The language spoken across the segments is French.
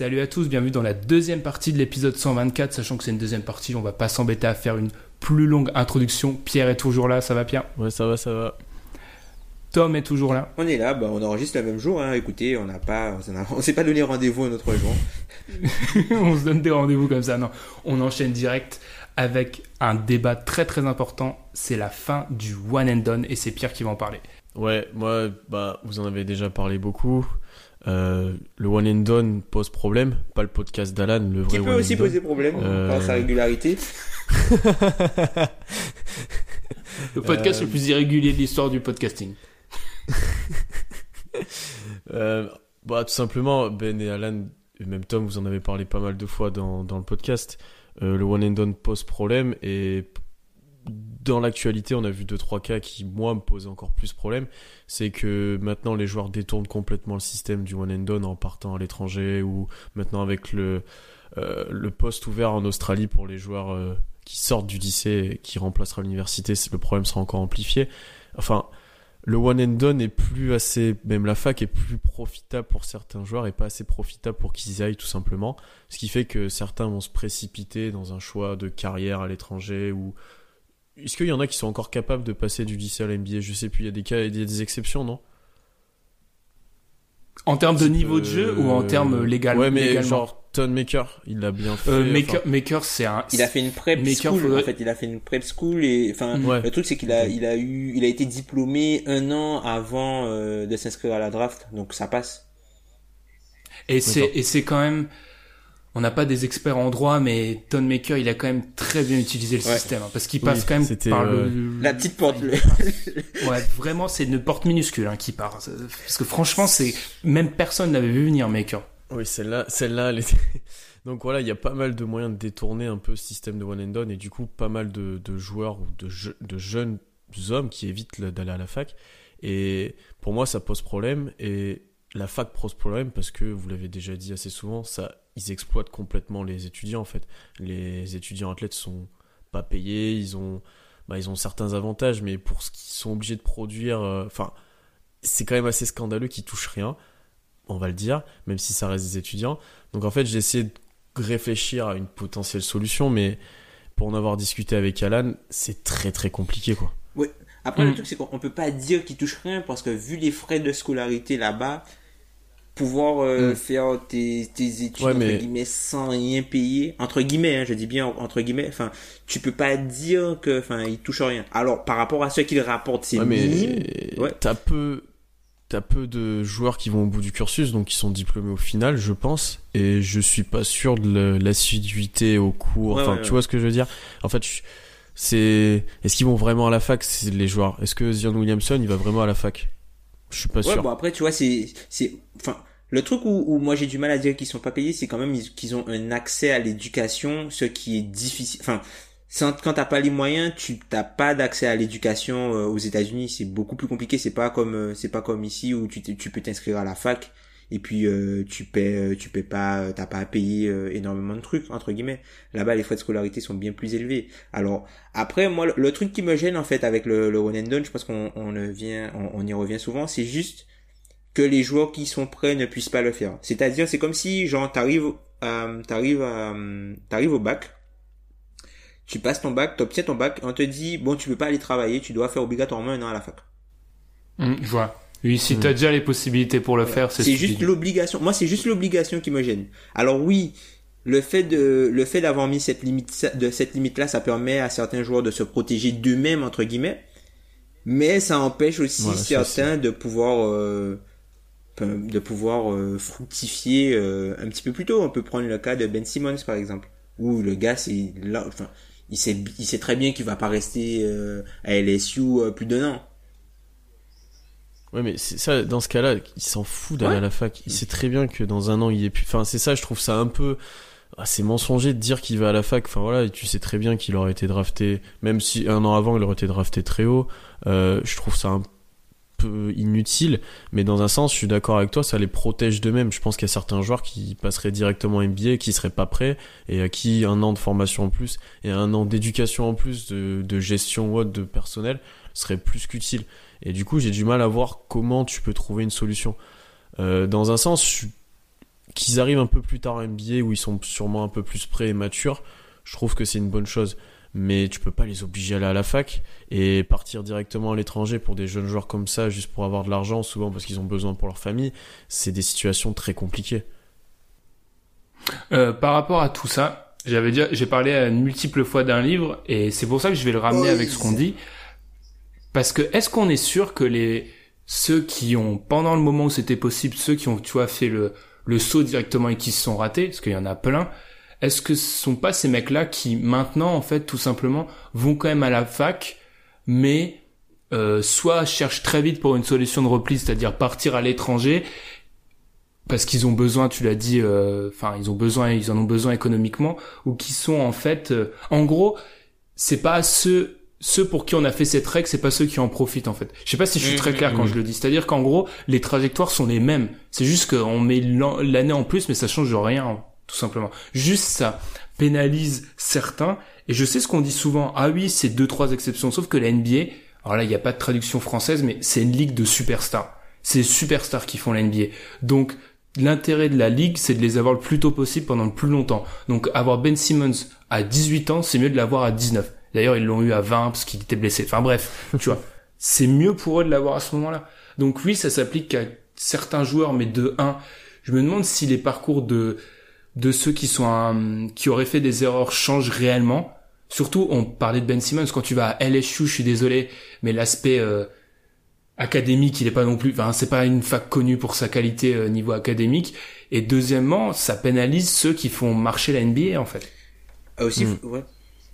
Salut à tous, bienvenue dans la deuxième partie de l'épisode 124, sachant que c'est une deuxième partie, on va pas s'embêter à faire une plus longue introduction. Pierre est toujours là, ça va Pierre? Ouais, ça va, ça va. Tom est toujours là. On est là, bah, on enregistre le même jour. Hein. Écoutez, on n'a pas, on a- on s'est pas donné rendez-vous un autre jour. on se donne des rendez-vous comme ça, non. On enchaîne direct avec un débat très très important, c'est la fin du one and done et c'est Pierre qui va en parler. Ouais, moi, bah, vous en avez déjà parlé beaucoup. Euh, le one and done pose problème, pas le podcast d'Alan, le vrai Qui peut one aussi and done. poser problème Euh. par sa régularité. Le podcast Euh, le plus irrégulier de l'histoire du podcasting. Euh, bah, tout simplement, Ben et Alan, et même Tom, vous en avez parlé pas mal de fois dans, dans le podcast. Euh, le one and done pose problème et dans l'actualité, on a vu deux trois cas qui moi me posaient encore plus problème. C'est que maintenant les joueurs détournent complètement le système du one and done en partant à l'étranger ou maintenant avec le euh, le poste ouvert en Australie pour les joueurs euh, qui sortent du lycée et qui remplacera l'université, le problème sera encore amplifié. Enfin, le one and done est plus assez, même la fac est plus profitable pour certains joueurs et pas assez profitable pour qu'ils y aillent tout simplement. Ce qui fait que certains vont se précipiter dans un choix de carrière à l'étranger ou est-ce qu'il y en a qui sont encore capables de passer du lycée à la NBA Je sais plus, il y a des cas, il y a des exceptions, non? En termes de Type, niveau de jeu ou en euh, termes légal, Ouais, mais légalement? genre Ton Maker, il l'a bien fait. Euh, enfin, Maker, Maker, c'est un. Il a fait une prep Maker, school. faudrait- En fait, il a fait une prep school et enfin, Ouais. le truc c'est qu'il a, il a eu, il a été diplômé un an avant euh, de s'inscrire à la draft, donc ça passe. Et c'est et c'est quand même. On n'a pas des experts en droit, mais Ton Maker, il a quand même très bien utilisé le Ouais. système, hein, parce qu'il Oui, passe quand même c'était, par euh, le. La petite porte. le- Ouais, vraiment, c'est une porte minuscule hein, qui part. Parce que franchement, c'est même personne n'avait vu venir Maker. Oui, celle-là, celle-là, elle était... Donc voilà, il y a pas mal de moyens de détourner un peu ce système de one and done et du coup pas mal de, de joueurs ou de, je- de jeunes hommes qui évitent le- d'aller à la fac. Et pour moi, ça pose problème et la fac pose problème parce que vous l'avez déjà dit assez souvent, ça, ils exploitent complètement les étudiants en fait. Les étudiants athlètes sont pas payés, ils ont, bah, ils ont certains avantages, mais pour ce qu'ils sont obligés de produire, euh, enfin, c'est quand même assez scandaleux qu'ils touchent rien on va le dire, même si ça reste des étudiants. Donc en fait, j'ai essayé de réfléchir à une potentielle solution, mais pour en avoir discuté avec Alan, c'est très très compliqué quoi. Après, Mm. le truc, c'est qu'on peut pas dire qu'il touche rien parce que vu les frais de scolarité là-bas, pouvoir euh, Mm. faire tes, tes études, Ouais, entre guillemets, sans rien payer, entre guillemets, hein, je dis bien entre guillemets, enfin, tu peux pas dire que, enfin, il touche rien. Alors, par rapport à ce qu'il rapporte, c'est Ouais, mais minime. Ouais. t'as peu, t'as peu de joueurs qui vont au bout du cursus, donc qui sont diplômés au final, je pense, et je suis pas sûr de l'assiduité au cours. Enfin, tu vois ce que je veux dire? En fait, je- c'est, est-ce qu'ils vont vraiment à la fac? Les joueurs. Est-ce que Zion Williamson, il va vraiment à la fac? Je suis pas Ouais, sûr. bon après tu vois c'est c'est enfin le truc où, moi j'ai du mal à dire qu'ils sont pas payés, c'est quand même ils- qu'ils ont un accès à l'éducation, ce qui est difficile. Enfin, quand t'as pas les moyens, tu t'as pas d'accès à l'éducation euh, aux États-Unis. C'est beaucoup plus compliqué. C'est pas comme euh, c'est pas comme ici où tu tu peux t'inscrire à la fac et puis euh, tu paies tu paies pas t'as pas à payer énormément de trucs entre guillemets. Là-bas les frais de scolarité sont bien plus élevés. Alors après moi le, truc qui me gêne en fait avec le, le one and done, je pense qu'on on vient on y revient souvent, c'est juste que les joueurs qui sont prêts ne puissent pas le faire. C'est-à-dire, c'est comme si, genre, t'arrives, euh, t'arrives, à, t'arrives au bac, tu passes ton bac, t'obtiens ton bac, on te dit, bon, tu peux pas aller travailler, tu dois faire obligatoirement un an à la fac. Hum, je vois. Oui, si t'as déjà les possibilités pour le faire, c'est juste l'obligation. Moi, c'est juste l'obligation qui me gêne. Alors oui, le fait de, le fait d'avoir mis cette limite, de cette limite-là, ça permet à certains joueurs de se protéger d'eux-mêmes, entre guillemets. Mais ça empêche aussi Voilà, certains de pouvoir, euh, de pouvoir euh, fructifier euh, un petit peu plus tôt. On peut prendre le cas de Ben Simmons, par exemple. Où le gars, c'est là, enfin, il sait, il sait très bien qu'il va pas rester euh, à LSU euh, plus d'un an. Ouais, mais c'est ça, dans ce cas-là, il s'en fout d'aller Ouais. à la fac. Il sait très bien que dans un an, il est plus. Enfin, c'est ça, je trouve ça un peu. Ah, c'est mensonger de dire qu'il va à la fac. Enfin voilà, et tu sais très bien qu'il aurait été drafté, même si un an avant il aurait été drafté très haut. Euh, je trouve ça un peu inutile, mais dans un sens, je suis d'accord avec toi, ça les protège d'eux-mêmes. Je pense qu'il y a certains joueurs qui passeraient directement NBA, qui seraient pas prêts, et à qui un an de formation en plus et un an d'éducation en plus, de, gestion ou autre de personnel serait plus qu'utile. Et du coup, j'ai du mal à voir comment tu peux trouver une solution. Euh, dans un sens, qu'ils arrivent un peu plus tard en NBA où ils sont sûrement un peu plus prêts et matures, je trouve que c'est une bonne chose. Mais tu peux pas les obliger à aller à la fac et partir directement à l'étranger pour des jeunes joueurs comme ça, juste pour avoir de l'argent, souvent parce qu'ils ont besoin pour leur famille. C'est des situations très compliquées. Euh, par rapport à tout ça, j'avais déjà, j'ai parlé à une multiple fois d'un livre et c'est pour ça que je vais le ramener avec ce qu'on dit. Parce que est-ce qu'on est sûr que les ceux qui ont pendant le moment où c'était possible, ceux qui ont tu vois fait le le saut directement et qui se sont ratés, parce qu'il y en a plein, est-ce que ce sont pas ces mecs-là qui maintenant en fait tout simplement vont quand même à la fac, mais euh, soit cherchent très vite pour une solution de repli, c'est-à-dire partir à l'étranger, parce qu'ils ont besoin, tu l'as dit, euh, enfin ils ont besoin, ils en ont besoin économiquement, ou qui sont en fait, euh, en gros, c'est pas ceux ceux pour qui on a fait cette règle, c'est pas ceux qui en profitent en fait. Je sais pas si je suis très clair quand je le dis. C'est-à-dire qu'en gros, les trajectoires sont les mêmes. C'est juste qu'on met l'an- l'année en plus, mais ça change rien, tout simplement. Juste ça pénalise certains. Et je sais ce qu'on dit souvent. Ah oui, c'est deux trois exceptions. Sauf que la NBA, alors là, il n'y a pas de traduction française, mais c'est une ligue de superstars. C'est superstars qui font la NBA. Donc l'intérêt de la ligue, c'est de les avoir le plus tôt possible pendant le plus longtemps. Donc avoir Ben Simmons à 18 ans, c'est mieux de l'avoir à 19. D'ailleurs, ils l'ont eu à 20 parce qu'il était blessé. Enfin bref, tu vois. C'est mieux pour eux de l'avoir à ce moment-là. Donc oui, ça s'applique à certains joueurs, mais de 1. Je me demande si les parcours de de ceux qui sont un- qui auraient fait des erreurs changent réellement. Surtout, on parlait de Ben Simmons quand tu vas à LSU, je suis désolé, mais l'aspect euh, académique, il est pas non plus, enfin, c'est pas une fac connue pour sa qualité euh, niveau académique. Et deuxièmement, ça pénalise ceux qui font marcher la NBA en fait. Ah, aussi, Mm. faut- ouais.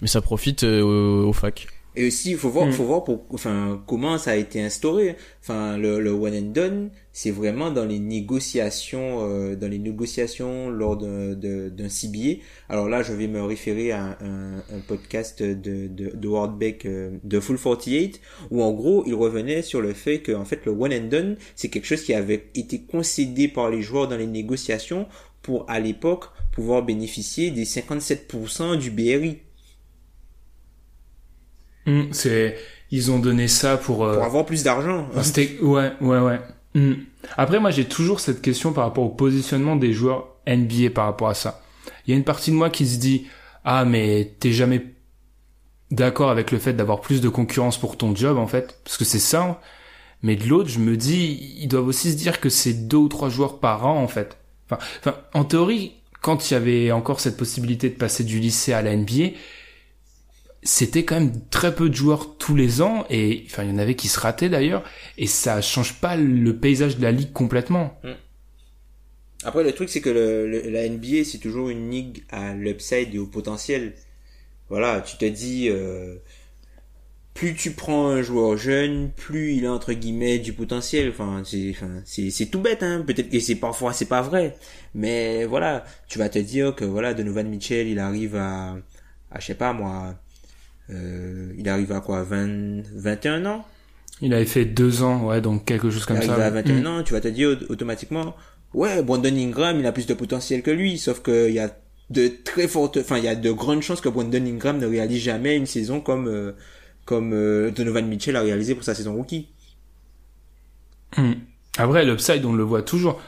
Mais ça profite euh, aux, aux facs. Et aussi, il faut voir, Mm. faut voir pour, enfin, comment ça a été instauré. Enfin, le, le one and done, c'est vraiment dans les négociations, euh, dans les négociations lors d'un, d'un CBA. Alors là, je vais me référer à un, un podcast de, de, de Ward Beck, euh, de Full 48, où en gros, il revenait sur le fait que, en fait, le one and done, c'est quelque chose qui avait été concédé par les joueurs dans les négociations pour, à l'époque, pouvoir bénéficier des 57% du BRI. Hmm, c'est, ils ont donné ça pour. euh, Pour avoir plus d'argent. Enfin, c'était- ouais, ouais, ouais. Hmm. Après, moi, j'ai toujours cette question par rapport au positionnement des joueurs NBA par rapport à ça. Il y a une partie de moi qui se dit, ah, mais t'es jamais d'accord avec le fait d'avoir plus de concurrence pour ton job, en fait, parce que c'est ça. hein. Mais de l'autre, je me dis, ils doivent aussi se dire que c'est deux ou trois joueurs par an, en fait. Enfin, enfin, en théorie, quand il y avait encore cette possibilité de passer du lycée à la NBA, c'était quand même très peu de joueurs tous les ans et enfin il y en avait qui se rataient d'ailleurs et ça change pas le paysage de la ligue complètement. Après, le truc, c'est que la NBA, c'est toujours une ligue à l'upside et au potentiel. Voilà, tu te dis, euh, plus tu prends un joueur jeune, plus il a entre guillemets du potentiel. Enfin, c'est, c'est, tout bête, hein. Peut-être que c'est parfois c'est pas vrai, mais voilà, tu vas te dire que voilà, Donovan Mitchell, il arrive à je sais pas moi, euh, il arrive à quoi, 20, 21 ans? Il avait fait deux ans, ouais, donc quelque chose comme il ça. arrive à ouais. 21 Mm. ans, tu vas te dire au- automatiquement, ouais, Brandon Ingram, il a plus de potentiel que lui, sauf qu'il y a de très fortes, enfin, il y a de grandes chances que Brandon Ingram ne réalise jamais une saison comme, euh, comme euh, Donovan Mitchell a réalisé pour sa saison rookie. Mm. Après l'upside on le voit toujours.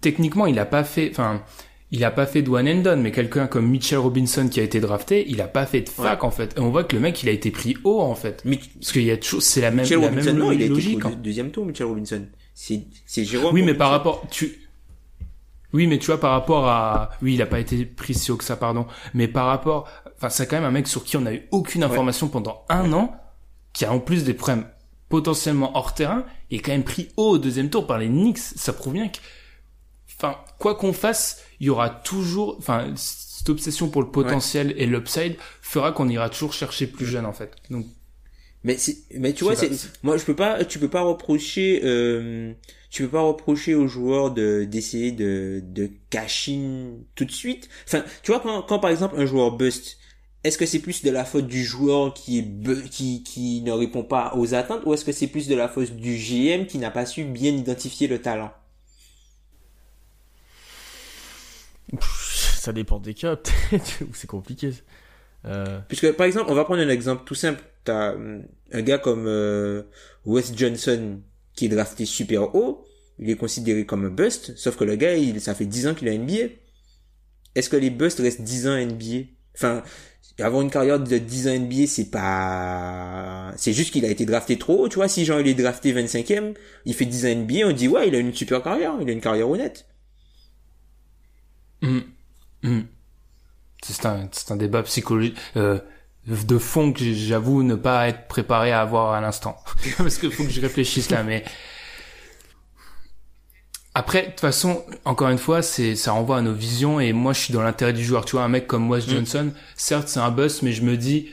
Techniquement il a pas fait, enfin il a pas fait de one and done, mais quelqu'un comme Mitchell Robinson qui a été drafté, il a pas fait de fac en fait. Et on voit que le mec, il a été pris haut en fait. Mitch- Parce qu'il y a toujours, c'est la même, Mitchell la Robinson, même non, il a été logique. au hein. deux- deuxième tour, Mitchell Robinson. C'est, c'est Jérôme. Oui, mais par rapport, tu, oui, mais tu vois, par rapport à, oui, il a pas été pris si haut que ça, pardon. Mais par rapport, enfin, c'est quand même un mec sur qui on a eu aucune information pendant un an, qui a en plus des problèmes potentiellement hors terrain, et est quand même pris haut au deuxième tour par les Knicks. Ça prouve bien que, enfin, quoi qu'on fasse, il y aura toujours, enfin, cette obsession pour le potentiel et l'upside fera qu'on ira toujours chercher plus jeune, en fait. Donc, Mais c'est, mais tu vois, c'est, moi, je peux pas, tu peux pas reprocher, euh, tu peux pas reprocher aux joueurs de, d'essayer de, de cash in tout de suite. Enfin, tu vois, quand, quand par exemple un joueur bust, est-ce que c'est plus de la faute du joueur qui est, qui, qui ne répond pas aux attentes ou est-ce que c'est plus de la faute du GM qui n'a pas su bien identifier le talent? Pff, Ça dépend des cas, peut-être, c'est compliqué. Euh, Puisque, par exemple, on va prendre un exemple tout simple. T'as hum, un gars comme euh, Wes Johnson qui est drafté super haut. Il est considéré comme un bust. Sauf que le gars, il, ça fait 10 ans qu'il a NBA. Est-ce que les busts restent 10 ans NBA Enfin, avoir une carrière de 10 ans NBA, c'est pas... C'est juste qu'il a été drafté trop haut, tu vois. Si genre il est drafté 25e, il fait 10 ans NBA, on dit ouais, il a une super carrière. Il a une carrière honnête. Hum, hum. C'est un, c'est un débat psychologique euh, de fond que j'avoue ne pas être préparé à avoir à l'instant. Parce qu'il faut que je réfléchisse là, mais après, de toute façon, encore une fois, c'est ça renvoie à nos visions et moi je suis dans l'intérêt du joueur. Tu vois, un mec comme Wes Johnson, certes c'est un bust, mais je me dis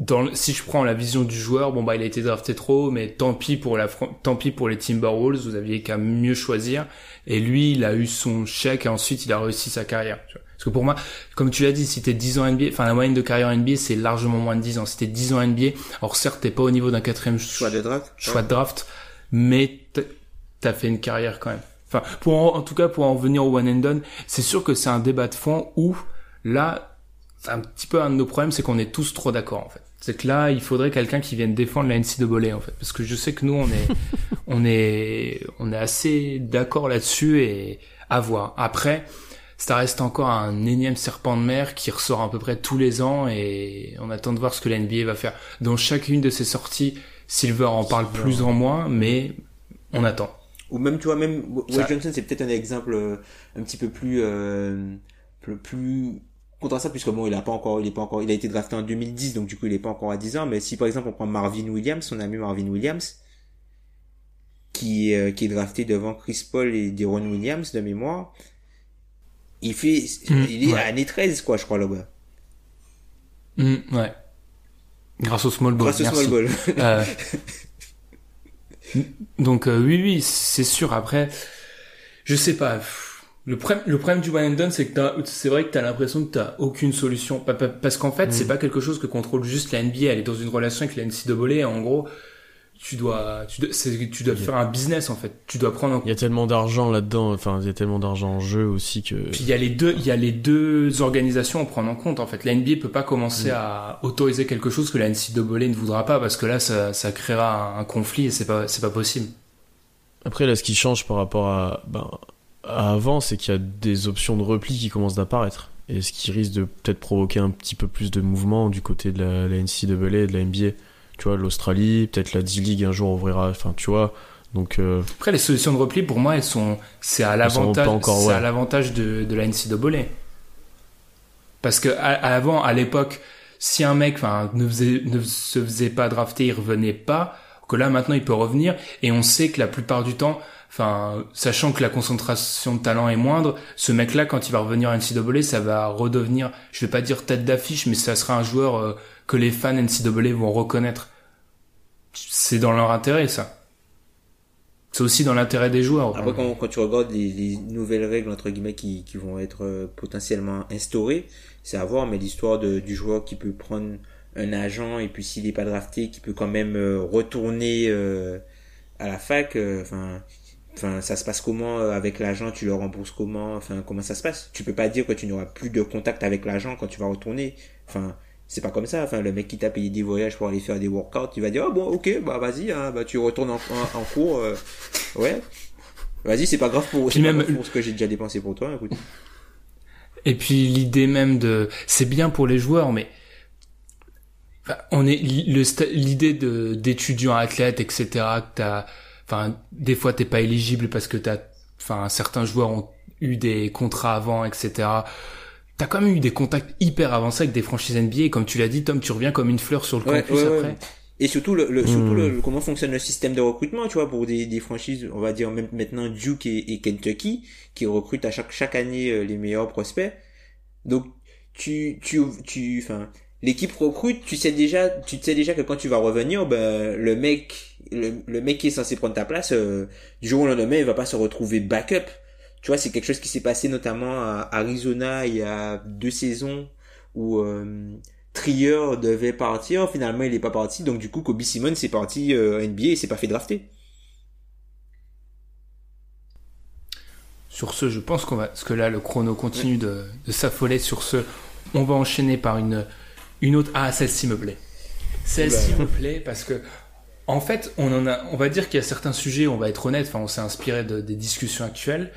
dans le- si je prends la vision du joueur, bon bah il a été drafté trop, mais tant pis pour la tant pis pour les Timberwolves, vous aviez qu'à mieux choisir. Et lui, il a eu son chèque et ensuite il a réussi sa carrière. tu vois. Parce que pour moi, comme tu l'as dit, si t'es 10 ans NBA, enfin la moyenne de carrière NBA c'est largement moins de 10 ans. Si t'es 10 ans NBA, alors certes t'es pas au niveau d'un quatrième Choix de draft. choix de draft, mais t'as- fait une carrière quand même. Enfin, pour en, en tout cas pour en venir au one and done, c'est sûr que c'est un débat de fond où là, un petit peu un de nos problèmes, c'est qu'on est tous trop d'accord en fait. C'est que là, il faudrait quelqu'un qui vienne défendre la NCAA en fait, parce que je sais que nous on est, on est, on est assez d'accord là-dessus et à voir. Après, ça reste encore un énième serpent de mer qui ressort à peu près tous les ans et on attend de voir ce que la NBA va faire. Dans chacune de ses sorties, Silver en parle plus en moins, mais on attend. Ou même, tu vois, même Wes Johnson, c'est peut-être un exemple euh, un petit peu plus, euh, plus, contrastant, puisque bon, il a pas encore, il est pas encore, il a été drafté en 2010, donc du coup, il est pas encore à 10 ans, mais si par exemple, on prend Marvin Williams, son ami Marvin Williams, qui, est, euh, qui est drafté devant Chris Paul et Deron Williams, de mémoire, il fait, Mm, il est ouais. à année 13, quoi, je crois, le gars. Hmm, ouais. Grâce au small ball. Grâce au small ball. Euh, donc euh, oui, oui, c'est sûr. Après, je sais pas. Le problème, le problème du one and done, c'est que t'as- c'est vrai que t'as l'impression que t'as aucune solution, Pa- pa- parce qu'en fait, c'est pas quelque chose que contrôle juste la NBA. Elle est dans une relation avec la NCAA. En gros, tu dois, tu dois, tu dois faire un business en fait. Tu dois prendre en Il y a tellement d'argent là-dedans, enfin, il y a tellement d'argent en jeu aussi que. Puis il y a les deux, il y a les deux organisations à prendre en compte. En fait, la NBA peut pas commencer à autoriser quelque chose que la NCAA ne voudra pas parce que là, ça, ça créera un, conflit et c'est pas, c'est pas possible. Après, là, ce qui change par rapport à, ben, à avant, c'est qu'il y a des options de repli qui commencent d'apparaître. Et ce qui risque de peut-être provoquer un petit peu plus de mouvement du côté de la, la NCAA et de la NBA. Tu vois, l'Australie, peut-être la D-League un jour ouvrira, enfin, tu vois. Donc, euh, Après, les solutions de repli, pour moi, elles sont, c'est à l'avantage, ouais. à l'avantage de, de la NCAA. Parce que à, à avant, à l'époque, si un mec, enfin, ne faisait, ne se faisait pas drafter, il revenait pas. Que là, maintenant, il peut revenir. Et on sait que la plupart du temps, enfin, sachant que la concentration de talent est moindre, ce mec-là, quand il va revenir à NCAA, ça va redevenir, je vais pas dire tête d'affiche, mais ça sera un joueur euh, que les fans NCAA vont reconnaître. C'est dans leur intérêt, ça. C'est aussi dans l'intérêt des joueurs. Après, quand, tu regardes les, les nouvelles règles, entre guillemets, qui, vont être euh, potentiellement instaurées, c'est à voir, mais l'histoire du joueur qui peut prendre un agent et puis s'il n'est pas drafté, qui peut quand même euh, retourner à la fac, euh, enfin... Ça se passe comment euh, avec l'agent? Tu le rembourses comment? Enfin, comment ça se passe? Tu peux pas dire que tu n'auras plus de contact avec l'agent quand tu vas retourner. Enfin, c'est pas comme ça. Enfin, le mec qui t'a payé des voyages pour aller faire des workouts, il va dire, ah bon, ok, bah vas-y, hein, bah tu retournes en, en, en cours. euh, ouais. Vas-y, c'est pas grave pour, c'est pas même- grave pour ce que j'ai déjà dépensé pour toi, écoute. Et puis l'idée même de, c'est bien pour les joueurs, mais on est l'idée de d'étudiants athlètes, etc. Que t'as, enfin, des fois t'es pas éligible parce que t'as, enfin, certains joueurs ont eu des contrats avant, etc. T'as quand même eu des contacts hyper avancés avec des franchises NBA. Et comme tu l'as dit, Tom, tu reviens comme une fleur sur le Ouais, campus ouais, ouais. après. Et surtout, le, le- surtout Hmm. le, le- comment fonctionne le système de recrutement, tu vois, pour des, des franchises, on va dire même maintenant Duke et, et Kentucky, qui recrutent à chaque, chaque année euh, les meilleurs prospects. Donc, tu, tu, tu, enfin, l'équipe recrute, tu sais déjà, tu sais déjà que quand tu vas revenir, ben, le mec, le, mec qui est censé prendre ta place, euh, du jour au lendemain, il va pas se retrouver backup. Tu vois, c'est quelque chose qui s'est passé notamment à Arizona il y a deux saisons où, euh, Trier devait partir, finalement il est pas parti, donc du coup Kobe Simon c'est parti euh, NBA et s'est pas fait drafter. Sur ce, je pense qu'on va, parce que là, le chrono continue de, de s'affoler. Sur ce, on va enchaîner par une, une autre. Ah, celle-ci me plaît. Celle-ci me plaît parce que, en fait, on en a, on va dire qu'il y a certains sujets, on va être honnête, enfin, on s'est inspiré de, des discussions actuelles.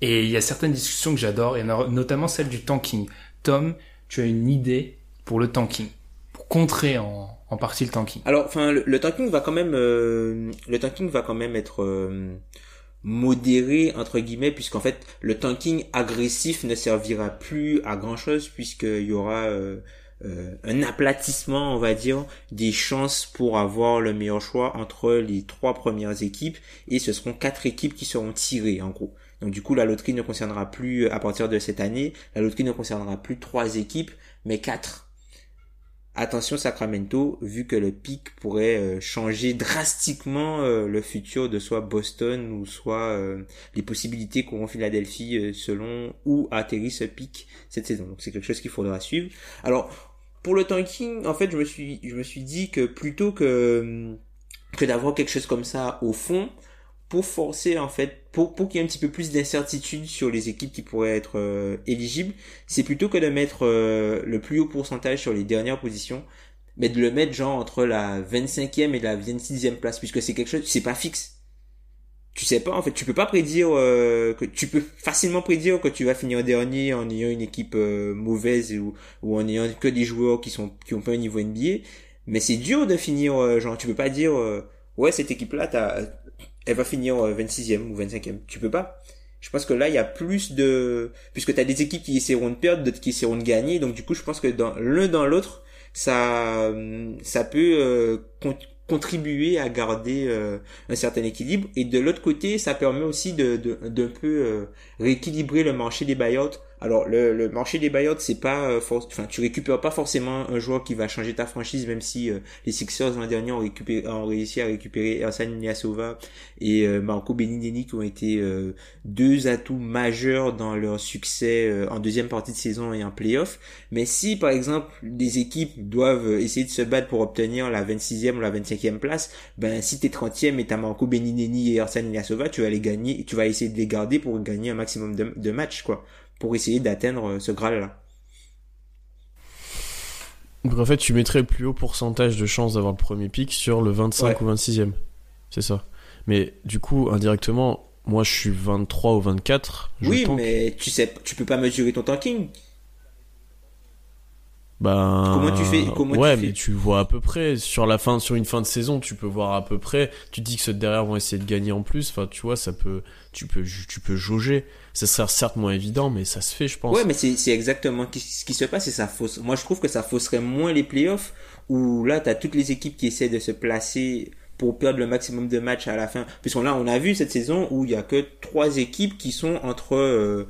Et il y a certaines discussions que j'adore, et notamment celle du tanking. Tom, tu as une idée pour le tanking, pour contrer en, en partie le tanking? Alors, enfin, le, le tanking va quand même, euh, le tanking va quand même être euh, modéré entre guillemets, puisqu'en fait, le tanking agressif ne servira plus à grand chose puisqu'il y aura euh, euh, un aplatissement, on va dire, des chances pour avoir le meilleur choix entre les trois premières équipes, et ce seront quatre équipes qui seront tirées en gros. Donc du coup, la loterie ne concernera plus, à partir de cette année, la loterie ne concernera plus trois équipes, mais quatre. Attention Sacramento, vu que le pic pourrait euh, changer drastiquement euh, le futur de soit Boston ou soit euh, les possibilités qu'auront Philadelphie euh, selon où atterrit ce pic cette saison. Donc c'est quelque chose qu'il faudra suivre. Alors pour le tanking, en fait, je me suis je me suis dit que plutôt que que d'avoir quelque chose comme ça au fond, pour forcer en fait, pour, pour qu'il y ait un petit peu plus d'incertitude sur les équipes qui pourraient être euh, éligibles, c'est plutôt que de mettre euh, le plus haut pourcentage sur les dernières positions, mais de le mettre genre entre la 25e et la 26e place, puisque c'est quelque chose, c'est pas fixe. Tu sais pas en fait, tu peux pas prédire euh, que tu peux facilement prédire que tu vas finir dernier en ayant une équipe euh, mauvaise ou, ou en ayant que des joueurs qui sont qui ont pas un niveau NBA, mais c'est dur de finir euh, genre tu peux pas dire euh, ouais cette équipe là t'as elle va finir 26e ou 25e. Tu peux pas. Je pense que là, il y a plus de... Puisque tu as des équipes qui essaieront de perdre, d'autres qui essaieront de gagner. Donc du coup, je pense que dans l'un dans l'autre, ça, ça peut euh, contribuer à garder euh, un certain équilibre. Et de l'autre côté, ça permet aussi de, de, d'un peu euh, rééquilibrer le marché des buyouts. Alors le, marché des buyouts, c'est pas euh, enfin tu récupères pas forcément un joueur qui va changer ta franchise, même si euh, les Sixers l'an dernier ont, récupéré, ont réussi à récupérer Ersan Ilyasova et euh, Marco Beninelli qui ont été deux atouts majeurs dans leur succès en deuxième partie de saison et en playoff. Mais si par exemple des équipes doivent essayer de se battre pour obtenir la 26e ou la 25e place, ben si t'es 30e et t'as Marco Beninelli et Ersan Ilyasova, tu vas les gagner, tu vas essayer de les garder pour gagner un maximum de, de matchs quoi, pour essayer d'atteindre ce graal là. Donc en fait, tu mettrais le plus haut pourcentage de chances d'avoir le premier pic sur le 25 Ouais. ou 26e. C'est ça. Mais du coup, indirectement, moi je suis 23 ou 24. Je Oui, mais tu sais, tu peux pas mesurer ton tanking. Ben, Comment tu fais- comment ouais, tu fais mais tu vois à peu près sur la fin, sur une fin de saison, tu peux voir à peu près. Tu te dis que ceux de derrière vont essayer de gagner en plus. Enfin, tu vois, ça peut, tu peux, tu peux jauger. Ça sera certes moins évident, mais ça se fait, je pense. Ouais, mais c'est exactement ce qui se passe et ça fausse. Moi, je trouve que ça fausserait moins les playoffs où là, t'as toutes les équipes qui essaient de se placer pour perdre le maximum de matchs à la fin. Puisqu'on là, on a vu cette saison où il y a que trois équipes qui sont entre euh,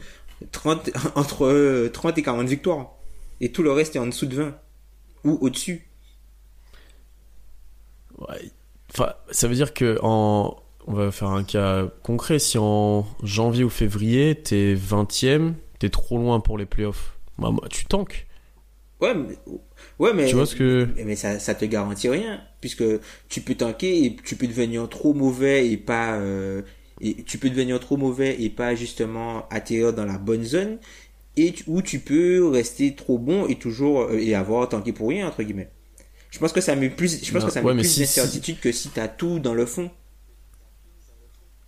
30 entre euh, 30 et 40 victoires et tout le reste est en dessous de 20 ou au-dessus. Ouais. Enfin, ça veut dire que en, on va faire un cas concret. Si en janvier ou février, t'es 20ème, t'es trop loin pour les playoffs. Bah, moi, tu tankes. Ouais, mais, ouais, mais Tu vois ce que, Mais ça, ça te garantit rien, puisque tu peux tanker et tu peux devenir trop mauvais et pas, euh, et tu peux devenir trop mauvais et pas justement atterrir dans la bonne zone, et ou tu peux rester trop bon et toujours euh, et avoir tanké pour rien entre guillemets. Je pense que ça met plus, je pense Non, que ça met plus si- d'incertitude que si t'as tout dans le fond.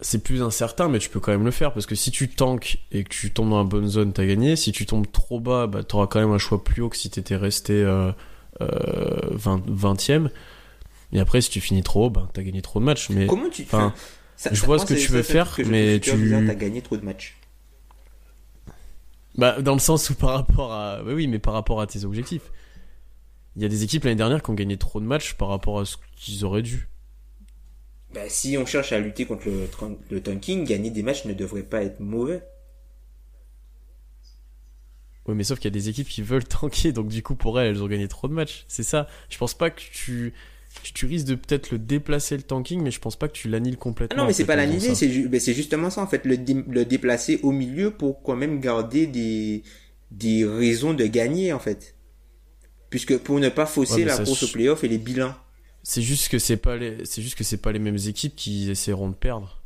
c'est plus incertain, mais tu peux quand même le faire parce que si tu tankes et que tu tombes dans la bonne zone, t'as gagné. Si tu tombes trop bas, bah, t'auras quand même un choix plus haut que si t'étais resté euh, euh, 20, 20ème. Et après, si tu finis trop haut, bah, t'as gagné trop de matchs. Mais Comment tu. enfin, ça- je vois ce que tu veux faire, que mais tu- T'as gagné trop de matchs. Bah, dans le sens où par rapport à, oui, oui, mais par rapport à tes objectifs. Il y a des équipes l'année dernière qui ont gagné trop de matchs par rapport à ce qu'ils auraient dû. Bah, si on cherche à lutter contre le, le tanking, gagner des matchs ne devrait pas être mauvais. Oui, mais sauf qu'il y a des équipes qui veulent tanker, donc du coup, pour elles, elles ont gagné trop de matchs. C'est ça. Je pense pas que tu, tu risques de peut-être le déplacer le tanking, mais je pense pas que tu l'anniles Ah complètement. non, mais c'est pas en la faisant idée, ça. c'est ju- c'est justement ça en fait, le, dé- le déplacer au milieu pour quand même garder des, des raisons de gagner en fait. Puisque pour ne pas fausser Ouais, la course au ch- playoff et les bilans. C'est juste que c'est pas les, c'est juste que c'est pas les mêmes équipes qui essaieront de perdre.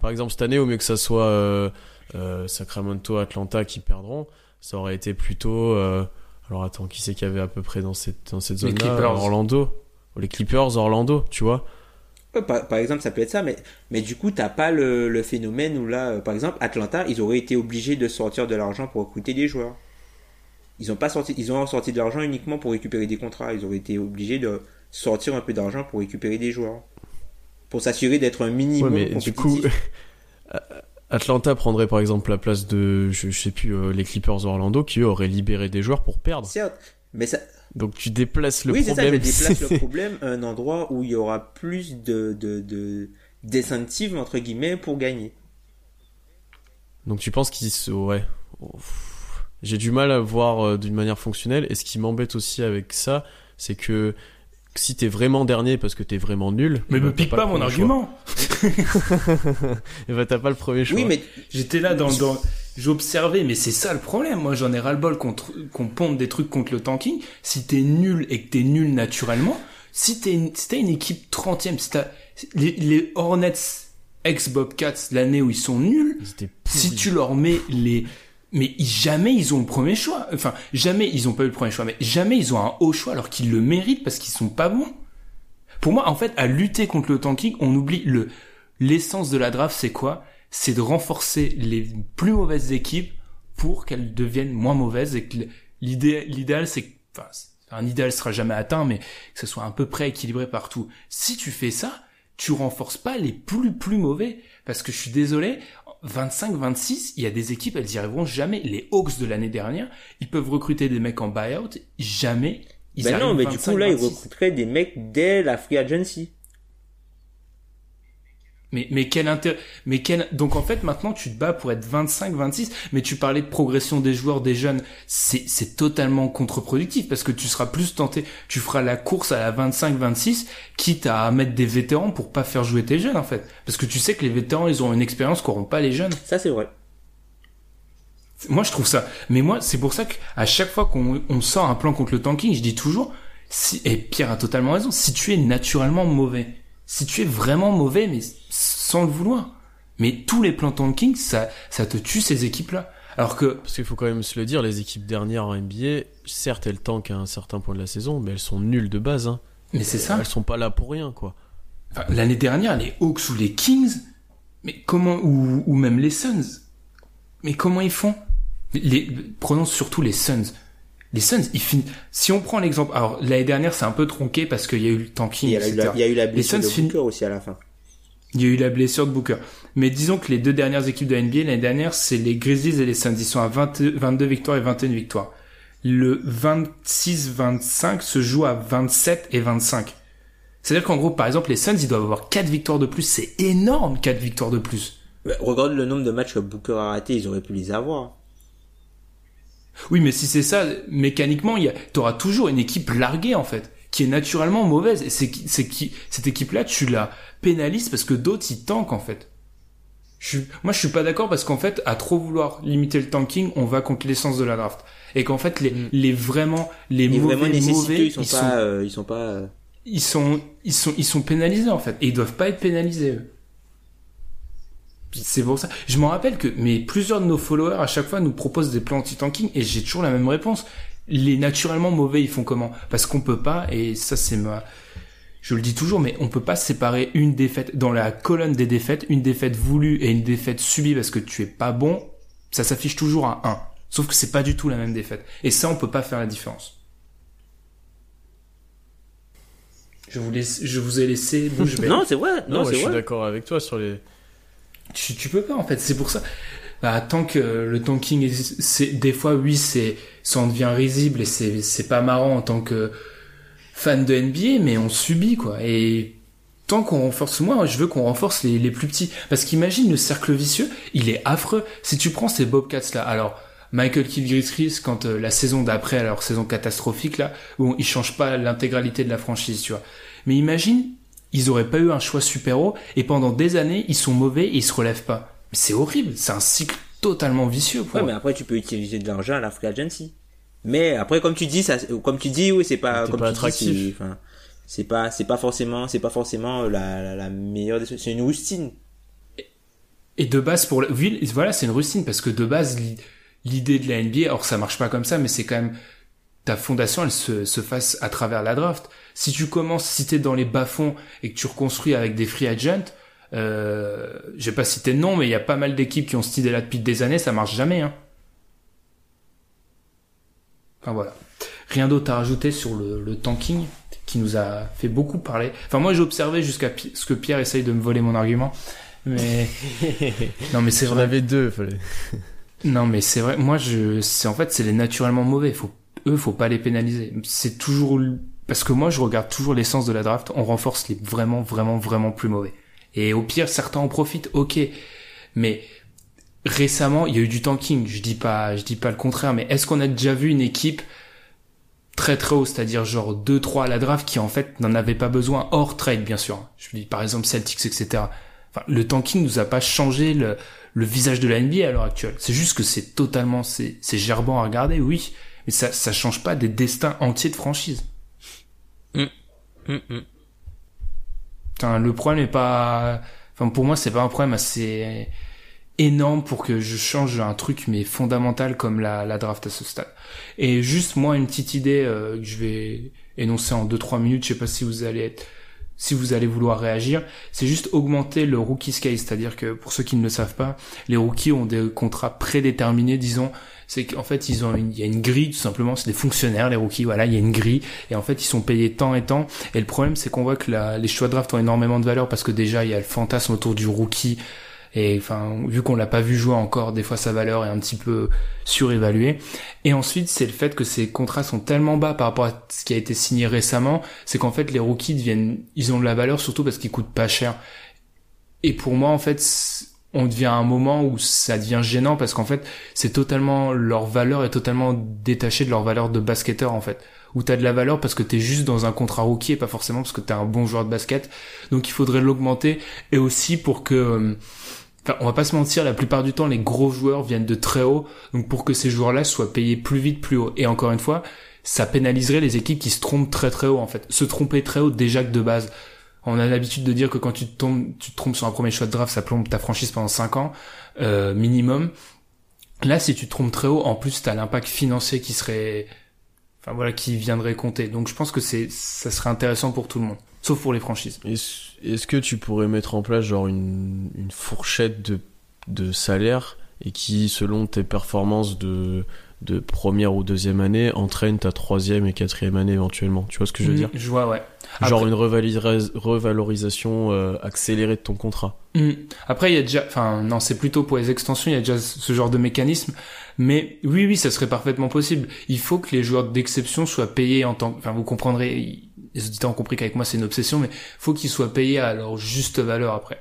Par exemple, cette année, au mieux que ça soit euh, euh, Sacramento, Atlanta qui perdront, ça aurait été plutôt. euh, alors attends, qui c'est qu'il y avait à peu près dans cette dans cette Les zone-là Clippers. Orlando, les Clippers, Orlando, tu vois. Par, par exemple, ça peut être ça, mais, mais du coup, t'as pas le, le phénomène où là, euh, par exemple, Atlanta, ils auraient été obligés de sortir de l'argent pour recruter des joueurs. Ils ont pas sorti, ils ont sorti de l'argent uniquement pour récupérer des contrats. Ils auraient été obligés de sortir un peu d'argent pour récupérer des joueurs. Pour s'assurer d'être un Ouais, minimum mais du coup. Atlanta prendrait par exemple la place de, je, je sais plus, euh, les Clippers Orlando qui eux auraient libéré des joueurs pour perdre. Certes, mais ça, Donc tu déplaces le oui, c'est ça, je problème. déplace le problème à un endroit où il y aura plus de, de, de, d'incentives, entre guillemets, pour gagner. Donc tu penses qu'ils se... Ouais. J'ai du mal à voir euh, d'une manière fonctionnelle. Et ce qui m'embête aussi avec ça, c'est que si t'es vraiment dernier parce que t'es vraiment nul... Mais eh ben, me pique pas, mon argument. Et bah t'as pas le premier choix. Oui, mais J'étais là dans, dans j'observais, mais c'est ça le problème. Moi, j'en ai ras le bol contre qu'on pompe des trucs contre le tanking. Si t'es nul et que t'es nul naturellement, si t'es une, si t'as une équipe 30e, si t'as les, les Hornets ex Bobcats l'année où ils sont nuls, si tu leur mets les mais jamais ils ont le premier choix. Enfin, jamais ils ont pas eu le premier choix, mais jamais ils ont un haut choix alors qu'ils le méritent parce qu'ils sont pas bons. Pour moi, en fait, à lutter contre le tanking, on oublie le l'essence de la draft, c'est quoi? C'est de renforcer les plus mauvaises équipes pour qu'elles deviennent moins mauvaises et que l'idéal c'est enfin, un idéal sera jamais atteint mais que ce soit à peu près équilibré partout. Si tu fais ça, tu renforces pas les plus plus mauvais parce que je suis désolé, 25-26, il y a des équipes, elles y arriveront jamais. Les Hawks de l'année dernière, ils peuvent recruter des mecs en buyout, jamais. Ils ben non, mais du coup, là, ils 25-26. recruteraient des mecs dès la free agency. Mais, mais quel intérêt, mais quel, donc en fait, maintenant, tu te bats pour être 25, 26, mais tu parlais de progression des joueurs, des jeunes. C'est, c'est totalement contre-productif parce que tu seras plus tenté, tu feras la course à la 25, 26, quitte à mettre des vétérans pour pas faire jouer tes jeunes, en fait. Parce que tu sais que les vétérans, ils ont une expérience qu'auront pas les jeunes. Ça, c'est vrai. Moi, je trouve ça. Mais moi, c'est pour ça qu'à chaque fois qu'on on sort un plan contre le tanking, je dis toujours, si, et Pierre a totalement raison, si tu es naturellement mauvais, si tu es vraiment mauvais, mais sans le vouloir, mais tous les plans tanking, ça, ça te tue ces équipes-là. Alors que, Parce qu'il faut quand même se le dire, les équipes dernières en NBA, certes elles tankent à un certain point de la saison, mais elles sont nulles de base. Hein. mais c'est ça. Elles sont pas là pour rien, quoi. Enfin, L'année dernière, les Hawks ou les Kings, mais comment, ou, ou même les Suns, mais comment ils font? Les, Prenons surtout les Suns. Les Suns, ils finissent. Si on prend l'exemple, alors l'année dernière, c'est un peu tronqué parce qu'il y a eu le tanking, Il y, a eu etc. la, il y a eu la blessure Suns de fin- Booker aussi à la fin. Il y a eu la blessure de Booker. Mais disons que les deux dernières équipes de la NBA, l'année dernière, c'est les Grizzlies et les Suns. Ils sont à 20 22 victoires et 21 victoires. Le 26-25 se joue à 27 et 25. C'est-à-dire qu'en gros, par exemple, les Suns, ils doivent avoir 4 victoires de plus. C'est énorme, 4 victoires de plus. Ouais, Regarde le nombre de matchs que Booker a raté, ils auraient pu les avoir. Oui, mais si c'est ça, mécaniquement, il y a, t'auras toujours une équipe larguée, en fait, qui est naturellement mauvaise. Et c'est c'est qui, cette équipe-là, tu la pénalises parce que d'autres, ils tankent, en fait. Je moi, je suis pas d'accord parce qu'en fait, à trop vouloir limiter le tanking, on va contre l'essence de la draft. Et qu'en fait, les, les vraiment, les, Les mauvais, vraiment mauvais, ils sont pas, euh, ils sont pas, euh, ils sont, ils sont, ils sont pénalisés en fait, et ils doivent pas être pénalisés. Eux. C'est pour ça. Je m'en rappelle que, mais plusieurs de nos followers à chaque fois nous proposent des plans anti-tanking, et j'ai toujours la même réponse. Les naturellement mauvais, ils font comment? Parce qu'on peut pas, et ça c'est ma. je le dis toujours, mais on peut pas séparer une défaite dans la colonne des défaites, une défaite voulue et une défaite subie parce que tu es pas bon. Ça s'affiche toujours à 1. Sauf que c'est pas du tout la même défaite. Et ça, on peut pas faire la différence. Je vous laisse, je vous ai laissé bouche bée. Non, c'est vrai. Non, Non, ouais, je suis d'accord avec toi sur les. Tu, tu peux pas en fait. C'est pour ça. Bah, tant que le tanking c'est des fois oui c'est ça en devient risible et c'est c'est pas marrant en tant que fan de NBA mais on subit quoi. Et tant qu'on renforce moi je veux qu'on renforce les, les plus petits. Parce qu'imagine le cercle vicieux il est affreux. Si tu prends ces Bobcats là alors Michael Kidd quand euh, la saison d'après leur saison catastrophique là où ils changent pas l'intégralité de la franchise tu vois. Mais imagine ils auraient pas eu un choix super-héros et pendant des années ils sont mauvais et ils se relèvent pas. Mais c'est horrible, c'est un cycle totalement vicieux pour Ouais, eux. mais après, tu peux utiliser de l'argent à la free agency. Mais après, comme tu dis, ça, comme tu dis, oui, c'est pas, comme pas tu dis, attractif. c'est- enfin, c'est pas, c'est pas forcément, c'est pas forcément la, la, la meilleure des c'est une rustine. Et de base pour la... oui, voilà, c'est une rustine parce que de base l'i- l'idée de la NBA, alors ça marche pas comme ça, mais c'est quand même ta fondation, elle se, se fasse à travers la draft. Si tu commences, si t'es dans les bas-fonds et que tu reconstruis avec des free agents, euh, j'ai pas cité de nom, mais il y a pas mal d'équipes qui ont cette idée-là depuis des années, ça marche jamais, hein. Enfin voilà. Rien d'autre à rajouter sur le, le tanking qui nous a fait beaucoup parler. Enfin moi j'ai observé jusqu'à ce que Pierre essaye de me voler mon argument, mais non mais c'est J'en vrai. avais deux, fallait. Non mais c'est vrai. Moi je, c'est en fait c'est les naturellement mauvais. Faut eux faut pas les pénaliser. C'est toujours parce que moi je regarde toujours l'essence de la draft. On renforce les vraiment vraiment vraiment plus mauvais. Et au pire certains en profitent. Ok, mais récemment il y a eu du tanking. Je dis pas je dis pas le contraire. Mais est-ce qu'on a déjà vu une équipe très très haut, c'est-à-dire genre 2-3 à la draft qui en fait n'en avait pas besoin hors trade bien sûr. Je dis par exemple Celtics etc. Enfin, le tanking nous a pas changé le, visage de la NBA à l'heure actuelle. C'est juste que c'est totalement c'est gerbant à regarder, oui, mais ça ça change pas des destins entiers de franchise. Hum. Putain, le problème est pas enfin pour moi c'est pas un problème assez énorme pour que je change un truc mais fondamental comme la, draft à ce stade. Et juste moi une petite idée euh, que je vais énoncer en 2-3 minutes, je sais pas si vous allez si vous allez vouloir réagir, c'est juste augmenter le rookie scale, c'est-à-dire que pour ceux qui ne le savent pas, les rookies ont des contrats prédéterminés, disons, c'est qu'en fait ils ont une, il y a une grille tout simplement, c'est des fonctionnaires les rookies, voilà, il y a une grille et en fait ils sont payés tant et tant. Et le problème c'est qu'on voit que la, les choix de draft ont énormément de valeur parce que déjà il y a le fantasme autour du rookie et enfin vu qu'on l'a pas vu jouer encore, des fois sa valeur est un petit peu surévaluée. Et ensuite c'est le fait que ces contrats sont tellement bas par rapport à ce qui a été signé récemment, c'est qu'en fait les rookies deviennent, ils ont de la valeur surtout parce qu'ils coûtent pas cher. Et pour moi en fait on devient à un moment où ça devient gênant parce qu'en fait c'est totalement leur valeur est totalement détachée de leur valeur de basketteur en fait où t'as de la valeur parce que t'es juste dans un contrat rookie et pas forcément parce que t'es un bon joueur de basket donc il faudrait l'augmenter et aussi pour que euh, Enfin, on va pas se mentir, la plupart du temps, les gros joueurs viennent de très haut, donc pour que ces joueurs-là soient payés plus vite, plus haut. Et encore une fois, ça pénaliserait les équipes qui se trompent très très haut, en fait. Se tromper très haut déjà que de base. On a l'habitude de dire que quand tu te, tombes, tu trompes sur un premier choix de draft, ça plombe ta franchise pendant 5 ans, euh, minimum. Là, si tu te trompes très haut, en plus, t'as l'impact financier qui serait, enfin voilà, qui viendrait compter. Donc je pense que ça serait intéressant pour tout le monde. Sauf pour les franchises. Est-ce que tu pourrais mettre en place genre une, fourchette de salaire et qui, selon tes performances de, de première ou deuxième année, entraîne ta troisième et quatrième année éventuellement Tu vois ce que je veux dire Mm, Je vois, ouais. Genre une revalorisation euh, accélérée de ton contrat. Hmm. Après, il y a déjà, enfin, non, c'est plutôt pour les extensions, il y a déjà ce genre de mécanisme. Mais oui, oui, ça serait parfaitement possible. Il faut que les joueurs d'exception soient payés en tant que, enfin, vous comprendrez, les auditeurs ont compris qu'avec moi c'est une obsession, mais faut qu'ils soient payés à leur juste valeur après.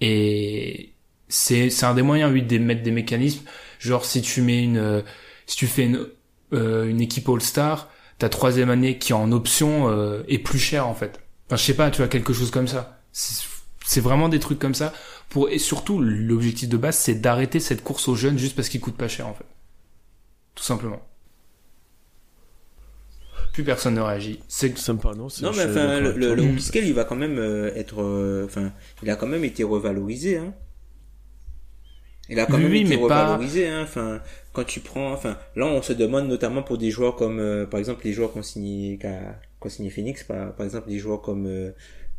Et c'est, c'est un des moyens, oui, de mettre des mécanismes. Genre, si tu mets une, euh, si tu fais une, euh, une équipe All-Star, ta troisième année qui est en option euh, est plus chère en fait. Enfin, je sais pas, tu vois, quelque chose comme ça. C'est vraiment des trucs comme ça. Pour et surtout, l'objectif de base, c'est d'arrêter cette course aux jeunes juste parce qu'ils coûtent pas cher en fait. Tout simplement. Plus personne ne réagit. C'est Ça me parle, non Non, mais enfin, le, le, Mm. scale, il va quand même euh, être, euh, enfin, il a quand même été revalorisé, hein. Il a quand Oui, même oui, été mais pas- revalorisé, hein. Enfin, quand tu prends, enfin, là, on se demande notamment pour des joueurs comme, euh, par exemple, les joueurs qu'on signé, signé Phoenix, par, exemple, des joueurs comme euh,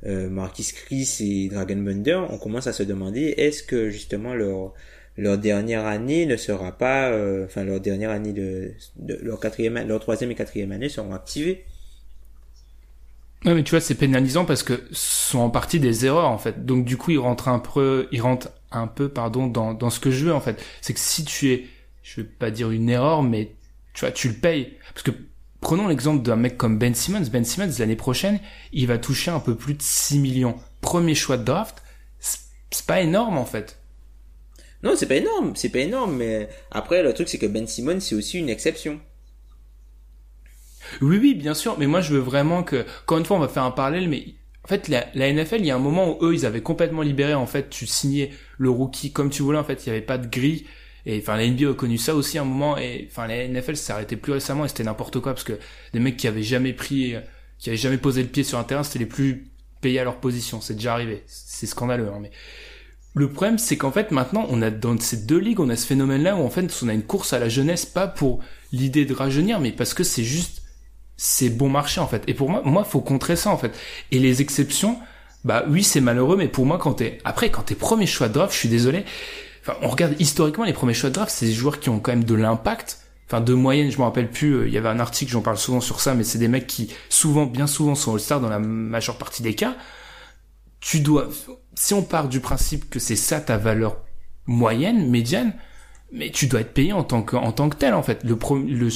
euh, Marquis Chris et Dragon Bender, on commence à se demander est-ce que justement leur leur dernière année ne sera pas, euh, enfin leur dernière année de, de, leur quatrième, leur troisième et quatrième année seront activées. Ouais, mais tu vois, c'est pénalisant parce que ce sont en partie des erreurs en fait. Donc du coup, ils rentrent un peu, ils rentrent un peu, pardon, dans dans ce que je veux en fait. C'est que si tu es, je veux pas dire une erreur, mais tu vois, tu le payes parce que prenons l'exemple d'un mec comme Ben Simmons. Ben Simmons l'année prochaine, il va toucher un peu plus de 6 millions. Premier choix de draft, c'est pas énorme en fait. Non, c'est pas énorme, c'est pas énorme, mais après le truc c'est que Ben Simmons c'est aussi une exception. Oui, oui, bien sûr, mais moi je veux vraiment que, encore une fois, on va faire un parallèle, mais en fait, la, la, NFL, il y a un moment où eux, ils avaient complètement libéré, en fait, tu signais le rookie comme tu voulais, en fait, il n'y avait pas de grille. Et enfin, la NBA a connu ça aussi à un moment, et enfin, la NFL s'est arrêté plus récemment, et c'était n'importe quoi, parce que des mecs qui avaient jamais pris, qui avaient jamais posé le pied sur un terrain, c'était les plus payés à leur position. C'est déjà arrivé. C'est scandaleux, hein, mais le problème, c'est qu'en fait, maintenant, on a dans ces deux ligues, on a ce phénomène-là où en fait, on a une course à la jeunesse, pas pour l'idée de rajeunir, mais parce que c'est juste c'est bon marché en fait. Et pour moi, moi, faut contrer ça en fait. Et les exceptions, bah oui, c'est malheureux, mais pour moi, quand t'es après, quand t'es premier choix de draft, je suis désolé. Enfin, on regarde historiquement les premiers choix de draft, c'est des joueurs qui ont quand même de l'impact. Enfin, de moyenne, je me rappelle plus. euh, Il y avait un article, j'en parle souvent sur ça, mais c'est des mecs qui souvent, bien souvent, sont all-star dans la majeure partie des cas. Tu dois, si on part du principe que c'est ça ta valeur moyenne, médiane, mais tu dois être payé en tant que, en tant que tel en fait. Le, pro- le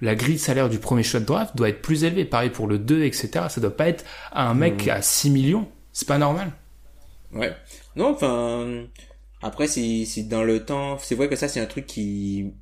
la grille de salaire du premier choix de draft doit être plus élevée. Pareil pour le 2, etc. Ça doit pas être à un mec à 6 millions. C'est pas normal. Ouais. Non, enfin, après, c'est, c'est dans le temps, c'est vrai que ça, c'est un truc qui,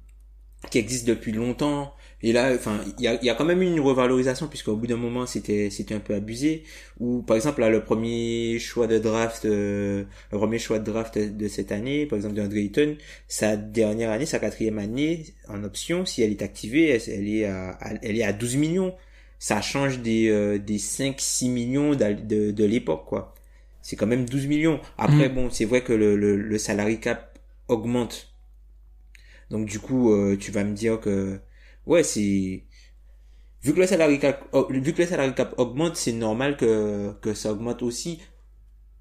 qui existe depuis longtemps. Et là, enfin, il y a, y a quand même une revalorisation puisqu'au bout d'un moment, c'était, c'était un peu abusé. Ou, par exemple, là, le premier choix de draft, euh, le premier choix de draft de cette année, par exemple, d'Andre Ayton, sa dernière année, sa quatrième année, en option, si elle est activée, elle, elle est à, elle est à 12 millions. Ça change des, euh, des 5, 6 millions de, de, de l'époque, quoi c'est quand même 12 millions. Après, Mm. bon, c'est vrai que le, le, le salary cap augmente. Donc du coup, euh, tu vas me dire que ouais, c'est vu que le salary cap vu que le salary cap augmente, c'est normal que que ça augmente aussi.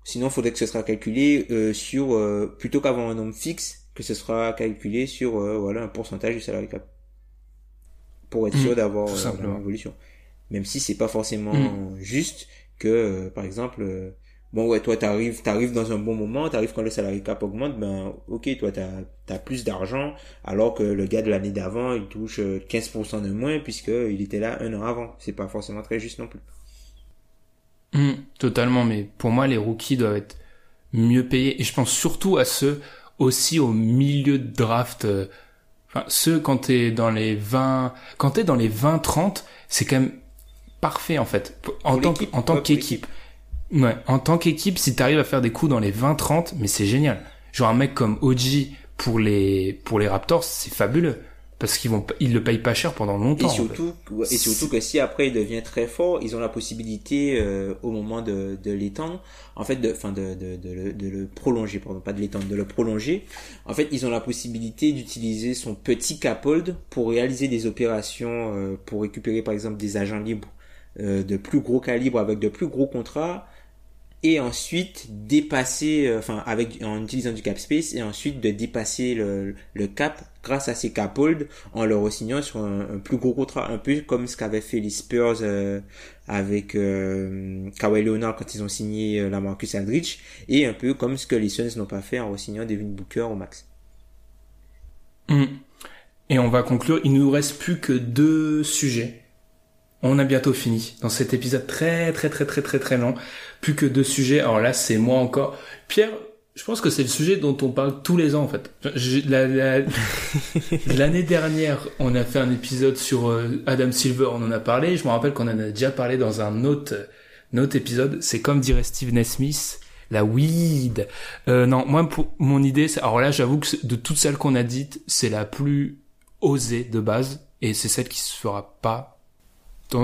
Sinon, il faudrait que ce sera calculé euh, sur euh, plutôt qu'avoir un nombre fixe, que ce sera calculé sur euh, voilà un pourcentage du salary cap pour être Mm, sûr d'avoir euh, une évolution. Même si c'est pas forcément Mm. juste que euh, par exemple euh, bon ouais toi t'arrives t'arrives dans un bon moment t'arrives quand le salary cap augmente ben ok toi t'as t'as plus d'argent alors que le gars de l'année d'avant il touche euh, 15% de moins puisque il était là un an avant c'est pas forcément très juste non plus Hum, totalement, mais pour moi, les rookies doivent être mieux payés. Et je pense surtout à ceux aussi au milieu de draft. euh, Enfin, ceux quand t'es dans les 20, quand t'es dans les 20-30, c'est quand même parfait en fait. En Pour tant, en tant ouais, qu'équipe. Ouais, en tant qu'équipe, si t'arrives à faire des coups dans les 20-30, mais c'est génial. Genre un mec comme OG pour les, pour les Raptors, c'est fabuleux. Parce qu'ils vont, ils le payent pas cher pendant longtemps. et en fait. surtout et surtout que si après il devient très fort ils ont la possibilité euh, au moment de, de l'étendre en fait de enfin de, de, de, le, de le prolonger pardon pas de l'étendre de le prolonger en fait ils ont la possibilité d'utiliser son petit capold pour réaliser des opérations euh, pour récupérer par exemple des agents libres euh, de plus gros calibre avec de plus gros contrats et ensuite dépasser, euh, enfin avec en utilisant du cap space et ensuite de dépasser le, le cap grâce à ces cap hold en le re-signant sur un, plus gros contrat, un peu comme ce qu'avaient fait les Spurs euh, avec euh, Kawhi Leonard quand ils ont signé euh, la Marcus Aldridge et un peu comme ce que les Suns n'ont pas fait en re-signant Devin Booker au max. Hum. Et on va conclure. Il nous reste plus que deux sujets. On a bientôt fini dans cet épisode très très très très très très long. Plus que deux sujets. Alors là, c'est moi encore. Pierre, je pense que c'est le sujet dont on parle tous les ans en fait. J'ai- la- la- L'année dernière, on a fait un épisode sur euh, Adam Silver. On en a parlé. Je me rappelle qu'on en a déjà parlé dans un autre, un autre épisode. C'est comme dirait Steve Nesmith. La weed. Euh, non, moi, pour mon idée, c'est, alors là, j'avoue que de toutes celles qu'on a dites, c'est la plus osée de base, et c'est celle qui se fera pas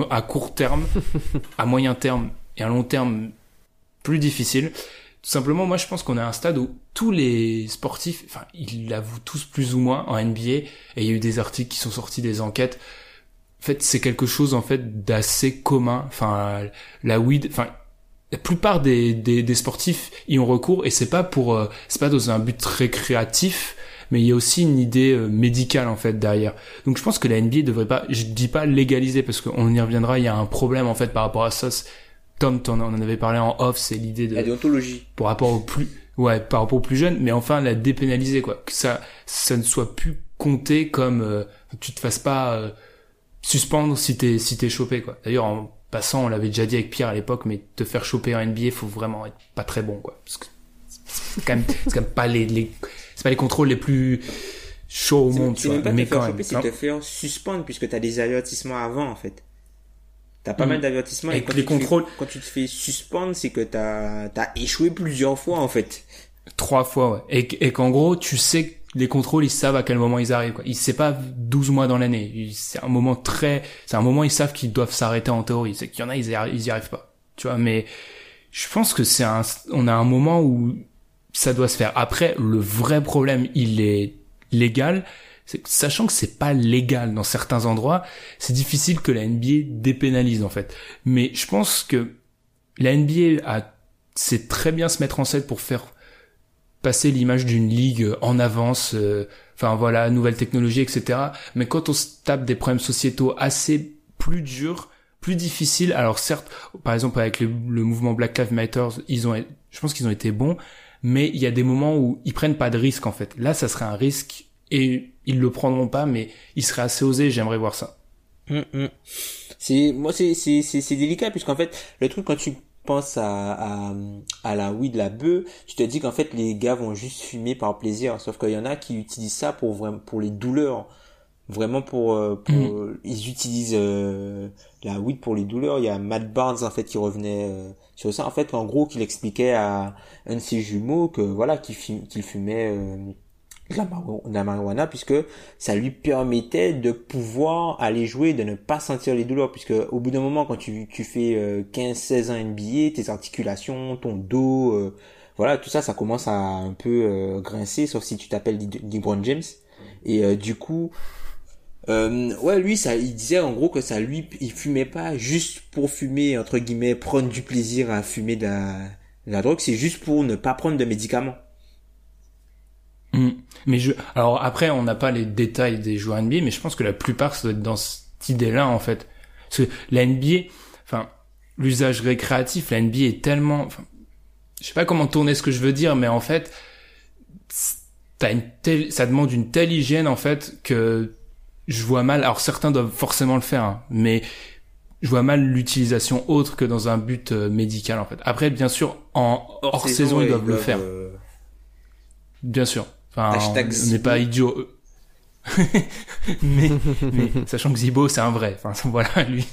à court terme, à moyen terme et à long terme plus difficile. Tout simplement, moi, je pense qu'on a un stade où tous les sportifs, enfin, ils l'avouent tous plus ou moins en NBA, et il y a eu des articles qui sont sortis, des enquêtes. en fait, c'est quelque chose en fait d'assez commun. Enfin, la weed, enfin, la plupart des, des, des sportifs y ont recours et c'est pas pour, euh, c'est pas dans un but récréatif, mais il y a aussi une idée euh, médicale en fait derrière. Donc je pense que la NBA devrait pas, je dis pas légaliser parce qu'on y reviendra, il y a un problème en fait par rapport à ça. Tom, on en avait parlé en off, c'est l'idée de La déontologie. par rapport aux plus ouais par rapport aux plus jeunes mais enfin la dépénaliser quoi que ça ça ne soit plus compté comme euh, tu te fasses pas euh, suspendre si t'es si t'es chopé quoi d'ailleurs en passant on l'avait déjà dit avec Pierre à l'époque mais te faire choper en NBA faut vraiment être pas très bon quoi parce que c'est quand même c'est quand même pas les, les c'est pas les contrôles les plus chauds au monde tu vois même pas mais quand même c'est te faire suspendre puisque t'as des avertissements avant en fait. T'as pas Mm. mal d'avertissements et quand les tu te fais- contrôles- quand tu te fais suspendre, c'est que t'as as échoué plusieurs fois en fait. Trois fois, ouais. Et, qu- et qu'en gros, tu sais que les contrôles, ils savent à quel moment ils arrivent, quoi. Ils c'est pas 12 mois dans l'année. C'est un moment très, c'est un moment, ils savent qu'ils doivent s'arrêter en théorie. C'est qu'il y en a, ils y, arri- ils y arrivent pas. Tu vois, mais je pense que c'est un, on a un moment où ça doit se faire. Après, le vrai problème, il est légal. Sachant que c'est pas légal dans certains endroits, c'est difficile que la NBA dépénalise, en fait. Mais je pense que la NBA a, sait très bien se mettre en scène pour faire passer l'image d'une ligue en avance, euh, enfin voilà, nouvelle technologie, etc. Mais quand on se tape des problèmes sociétaux assez plus durs, plus difficiles, alors certes, par exemple avec le, le mouvement Black Lives Matter, ils ont, je pense qu'ils ont été bons, mais il y a des moments où ils prennent pas de risque en fait. Là, ça serait un risque et ils le prendront pas, mais ils seraient assez osés. J'aimerais voir ça. Mm, mm. C'est moi c'est c'est c'est c'est délicat puisqu'en fait le truc quand tu penses à à à la weed la bœuf, tu te dis qu'en fait les gars vont juste fumer par plaisir sauf qu'il y en a qui utilisent ça pour vraiment pour les douleurs. Vraiment pour, euh, pour ils utilisent euh, la weed pour les douleurs. Il y a Matt Barnes en fait qui revenait euh, sur ça. En fait en gros qu'il expliquait à un de ses jumeaux que voilà qu'il fumait euh, de la, marijuana puisque ça lui permettait de pouvoir aller jouer, de ne pas sentir les douleurs. Puisque au bout d'un moment quand tu, tu fais euh, 15-16 ans NBA, tes articulations, ton dos, euh, voilà, tout ça ça commence à un peu grincer sauf si tu t'appelles LeBron James. Et du coup euh, ouais lui ça il disait en gros que ça lui il fumait pas juste pour fumer entre guillemets prendre du plaisir à fumer de la, de la drogue c'est juste pour ne pas prendre de médicaments Mm. Mais je, alors après, on n'a pas les détails des joueurs NBA, mais je pense que la plupart, ça doit être dans cette idée-là, en fait. Parce que la NBA, enfin, l'usage récréatif, la NBA est tellement, enfin, je sais pas comment tourner ce que je veux dire, mais en fait, t'as une telle, ça demande une telle hygiène, en fait, que je vois mal, alors certains doivent forcément le faire, hein, mais je vois mal l'utilisation autre que dans un but euh, médical, en fait. Après, bien sûr, en hors, saison, ils doivent le faire. euh, Bien sûr. Enfin, Hashtag on n'est pas idiot. mais, mais sachant que Zibo, c'est un vrai. Enfin, voilà, lui.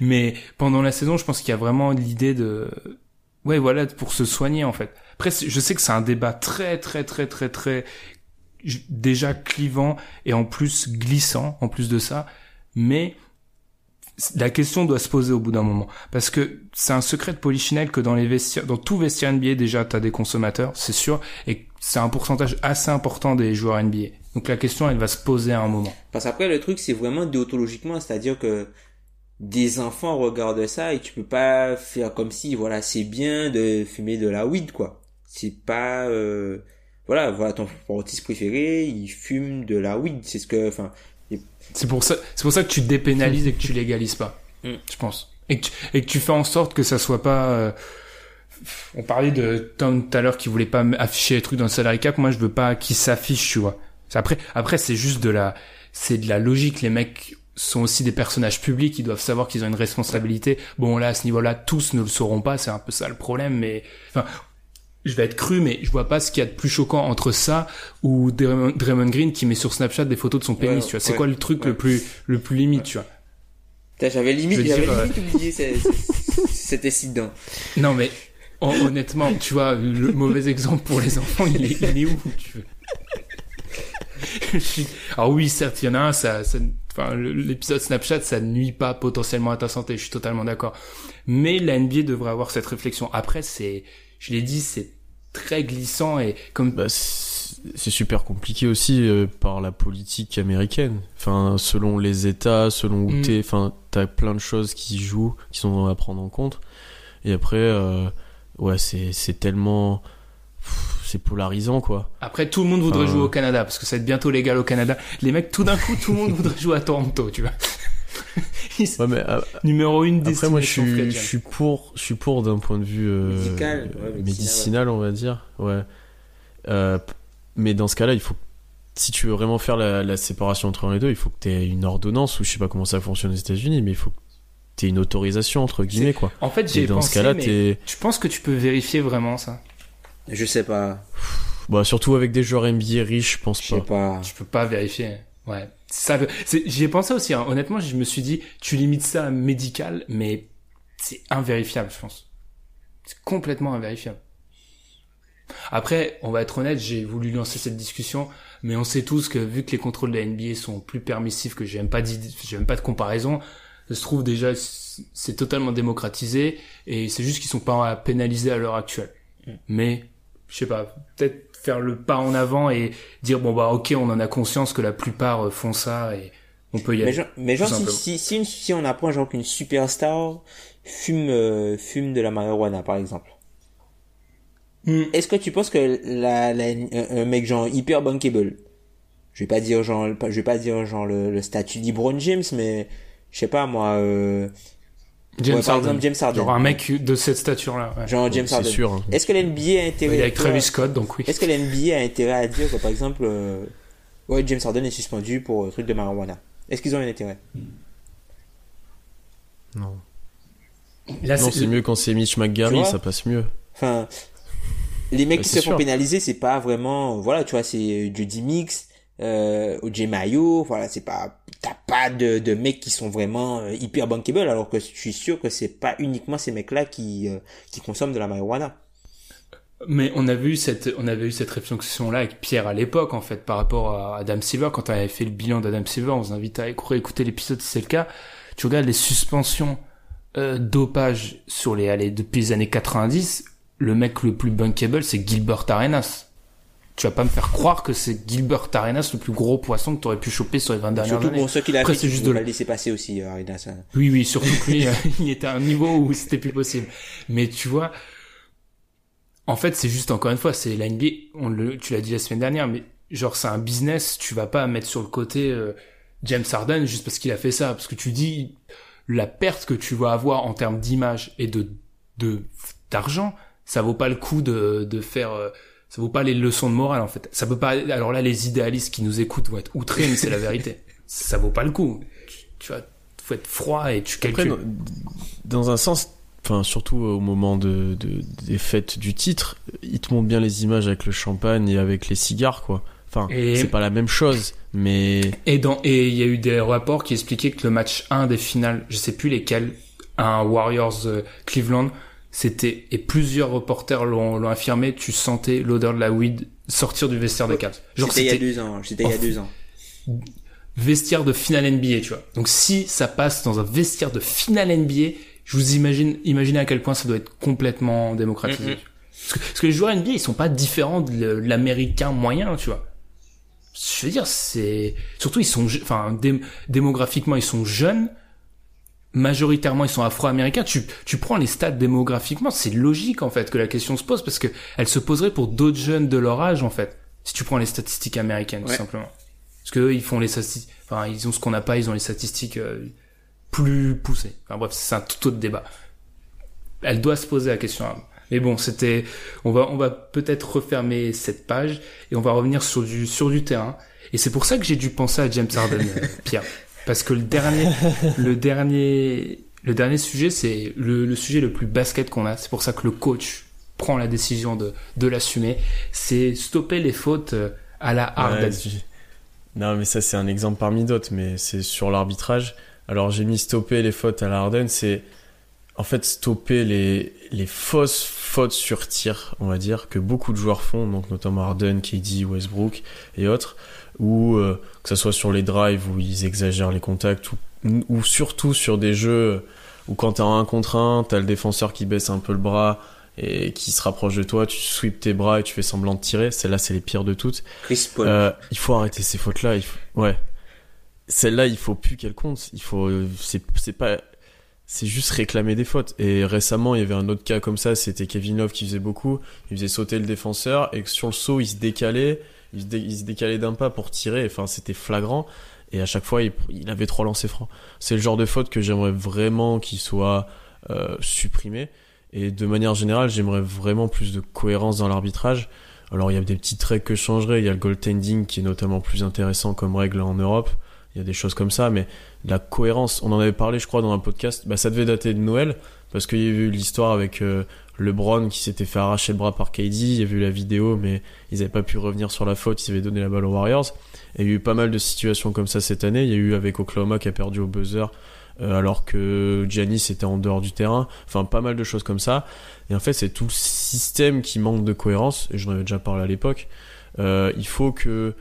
Mais pendant la saison, je pense qu'il y a vraiment l'idée de, ouais, voilà, pour se soigner, en fait. Après, je sais que c'est un débat très, très, très, très, très, déjà clivant et en plus glissant, en plus de ça. Mais, la question doit se poser au bout d'un moment. Parce que c'est un secret de polichinelle que dans les vestiaires, dans tout vestiaire NBA, déjà, t'as des consommateurs, c'est sûr, et c'est un pourcentage assez important des joueurs NBA. Donc la question, elle va se poser à un moment. Parce qu'après, le truc, c'est vraiment déontologiquement, c'est-à-dire que des enfants regardent ça et tu peux pas faire comme si, voilà, c'est bien de fumer de la weed, quoi. C'est pas, euh, voilà, voilà, ton sportif préféré, il fume de la weed. C'est ce que, enfin, C'est pour ça, c'est pour ça que tu dépénalises et que tu légalises pas. Mm. Je pense. Et que, tu, et que tu fais en sorte que ça soit pas, euh, on parlait de Tom tout à l'heure qui voulait pas afficher les trucs dans le salary cap. Moi, je veux pas qu'il s'affiche, tu vois. C'est Après, après, c'est juste de la, c'est de la logique. Les mecs sont aussi des personnages publics. Ils doivent savoir qu'ils ont une responsabilité. Bon, là, à ce niveau-là, tous ne le sauront pas. C'est un peu ça le problème. Mais, enfin, je vais être cru, mais je vois pas ce qu'il y a de plus choquant entre ça ou Draymond Draymond Green qui met sur Snapchat des photos de son pénis, Ouais, tu vois. C'est ouais, quoi le truc ouais. le plus, le plus limite, tu vois? j'avais limite, j'avais dire, euh, limite oublié ce- ce- cet incident. Non, mais, hon- honnêtement, tu vois, le mauvais exemple pour les enfants, il est, il est où, tu veux? Alors oui, certes, il y en a un, ça, ça enfin, le- l'épisode Snapchat, ça nuit pas potentiellement à ta santé, je suis totalement d'accord. Mais la NBA devrait avoir cette réflexion. Après, c'est, je l'ai dit, c'est très glissant et comme Bah, c'est super compliqué aussi euh, par la politique américaine. Enfin, selon les États, selon où Mm. t'es, enfin, t'as plein de choses qui jouent, qui sont à prendre en compte. Et après, euh, ouais, c'est c'est tellement, c'est polarisant quoi. Après, tout le monde voudrait Enfin, jouer au Canada parce que ça va être bientôt légal au Canada. Les mecs, tout d'un coup, tout le monde voudrait jouer à Toronto, tu vois. Ils- Ouais, mais euh, Numéro une après, moi, je suis, je pour, je suis pour d'un point de vue euh, Médical, ouais, médicinal, médicinal, on va dire. Ouais. Euh, mais dans ce cas-là, il faut, si tu veux vraiment faire la, la séparation entre les deux, il faut que tu aies une ordonnance ou je sais pas comment ça fonctionne aux États-Unis, mais il faut que tu aies une autorisation entre guillemets quoi. En fait, j'ai dans pensé, ce cas-là, mais t'es, tu penses que tu peux vérifier vraiment ça Je sais pas. bah surtout avec des joueurs NBA riches, je pense Je sais pas. pas. Tu peux pas vérifier. Ouais. Ça, j'y ai pensé aussi. hein. Honnêtement, je me suis dit, tu limites ça à médical, mais c'est invérifiable, je pense. C'est complètement invérifiable. Après, on va être honnête, j'ai voulu lancer cette discussion, mais on sait tous que vu que les contrôles de la NBA sont plus permissifs, que j'ai même pas j'ai même pas de comparaison, ça se trouve déjà c'est totalement démocratisé et c'est juste qu'ils sont pas pénalisés à l'heure actuelle. Mais je sais pas, peut-être faire le pas en avant et dire bon bah ok, on en a conscience que la plupart euh, font ça et on peut y Mais aller. genre, mais genre si, si, si, une- si on apprend genre qu'une superstar fume, euh, fume de la marijuana, par exemple. Hmm. Est-ce que tu penses que la, la, un, un mec genre hyper bankable, je vais pas dire genre, je vais pas dire genre le, le statut d'Ibron James, mais je sais pas moi, euh, James ouais, par Harden. exemple James Harden. Genre un mec de cette stature-là. ouais. genre James c'est Harden. sûr. hein. Est-ce que l'NBA a intérêt est avec Travis Scott, donc oui. Est-ce que l'NBA a intérêt à dire que par exemple, euh, ouais James Harden est suspendu pour euh, truc de marijuana? Est-ce qu'ils ont un intérêt? Non. Là, non, c'est mieux quand c'est Mitch McGarry, ça passe mieux. Enfin, les mecs Bah, qui se font pénaliser, c'est pas vraiment, voilà, tu vois, c'est Judy Mix, euh, OJ Mayo, voilà, c'est pas, t'as pas de, de mecs qui sont vraiment euh, hyper bankable, alors que je suis sûr que c'est pas uniquement ces mecs-là qui, euh, qui consomment de la marijuana. Mais on avait eu cette, on avait eu cette réflexion-là avec Pierre à l'époque, en fait, par rapport à Adam Silver. Quand on avait fait le bilan d'Adam Silver, on vous invite à écouter, l'épisode si c'est le cas. Tu regardes les suspensions euh, dopage sur les, depuis les années 90, le mec le plus bankable, c'est Gilbert Arenas. Tu vas pas me faire croire que c'est Gilbert Arenas le plus gros poisson que tu aurais pu choper sur les 20 dernières Surtout années. pour ceux qui l'a Après, c'est juste de la- laisser passer aussi, euh, Arinas, hein. Oui, oui, surtout que lui, euh, il était à un niveau où c'était plus possible. Mais tu vois, en fait, c'est juste encore une fois, c'est la NBA. On le, tu l'as dit la semaine dernière, mais genre c'est un business. Tu vas pas mettre sur le côté euh, James Harden juste parce qu'il a fait ça, parce que tu dis la perte que tu vas avoir en termes d'image et de de d'argent, ça vaut pas le coup de de faire. euh, ça vaut pas les leçons de morale en fait. Ça peut pas. Alors là, les idéalistes qui nous écoutent vont être outrés, mais c'est la vérité. Ça vaut pas le coup. Tu, tu vois, faut être froid et tu Après, calcules. dans, dans un sens, enfin surtout au moment de, de- des fêtes du titre, ils te montrent bien les images avec le champagne et avec les cigares, quoi. Enfin, c'est pas la même chose, mais Et dans et il y a eu des rapports qui expliquaient que le match 1 des finales, je sais plus lesquels, un Warriors euh, Cleveland, c'était et plusieurs reporters l'ont affirmé, tu sentais l'odeur de la weed sortir du vestiaire des Cavs. C'était il y a deux ans, c'était il y a deux ans. vestiaire de finale NBA, tu vois. Donc si ça passe dans un vestiaire de finale NBA, je vous imagine imaginez à quel point ça doit être complètement démocratisé. Parce, que, parce que les joueurs NBA, ils sont pas différents de l'américain moyen, tu vois. Je veux dire, c'est surtout ils sont, enfin, dé- démographiquement ils sont jeunes, majoritairement ils sont afro-américains. Tu, tu prends les stats démographiquement, c'est logique en fait que la question se pose parce que elle se poserait pour d'autres jeunes de leur âge en fait. Si tu prends les statistiques américaines, tout simplement. Parce que eux, ils font les statistiques, enfin ils ont ce qu'on n'a pas, ils ont les statistiques euh, plus poussées. Enfin bref, c'est un tout autre débat. Elle doit se poser la question. Mais bon, c'était, on va, on va peut-être refermer cette page et on va revenir sur du, sur du terrain. Et c'est pour ça que j'ai dû penser à James Harden, euh, Pierre. Parce que le dernier, le dernier, le dernier sujet, c'est le, le sujet le plus basket qu'on a. C'est pour ça que le coach prend la décision de, de l'assumer. C'est stopper les fautes euh, à la. Ouais, tu- Non, mais ça, c'est un exemple parmi d'autres, mais c'est sur l'arbitrage. Alors, j'ai mis stopper les fautes à la Harden, c'est en fait stopper les, les fausses fautes sur tir, on va dire, que beaucoup de joueurs font, donc notamment Harden, KD, Westbrook et autres, ou euh, que ce soit sur les drives où ils exagèrent les contacts, ou, ou surtout sur des jeux où quand t'as un contre un, t'as le défenseur qui baisse un peu le bras et qui se rapproche de toi, tu sweeps tes bras et tu fais semblant de tirer. Celles-là, c'est les pires de toutes. Chris Paul. Euh, il faut arrêter ces fautes-là. Il faut... Ouais. Celle-là, il faut plus qu'elle compte. Il faut, c'est, c'est pas, c'est juste réclamer des fautes. Et récemment, il y avait un autre cas comme ça. C'était Kevin Love qui faisait beaucoup. Il faisait sauter le défenseur et sur le saut, il se décalait. Il se, décalait d'un pas pour tirer. Enfin, c'était flagrant. Et à chaque fois, il, avait trois lancers francs. C'est le genre de faute que j'aimerais vraiment qu'il soit euh, supprimé. Et de manière générale, j'aimerais vraiment plus de cohérence dans l'arbitrage. Alors, il y a des petites règles que je changerais. Il y a le goaltending qui est notamment plus intéressant comme règle en Europe. Il y a des choses comme ça, mais la cohérence, on en avait parlé, je crois, dans un podcast. Bah, ça devait dater de Noël, parce qu'il y a eu l'histoire avec euh, LeBron qui s'était fait arracher le bras par KD. Il y a vu la vidéo, mais ils n'avaient pas pu revenir sur la faute. Ils avaient donné la balle aux Warriors. Et il y a eu pas mal de situations comme ça cette année. Il y a eu avec Oklahoma qui a perdu au buzzer, euh, alors que Giannis était en dehors du terrain. Enfin, pas mal de choses comme ça. Et en fait, c'est tout le système qui manque de cohérence. Et j'en avais déjà parlé à l'époque. Euh, il faut que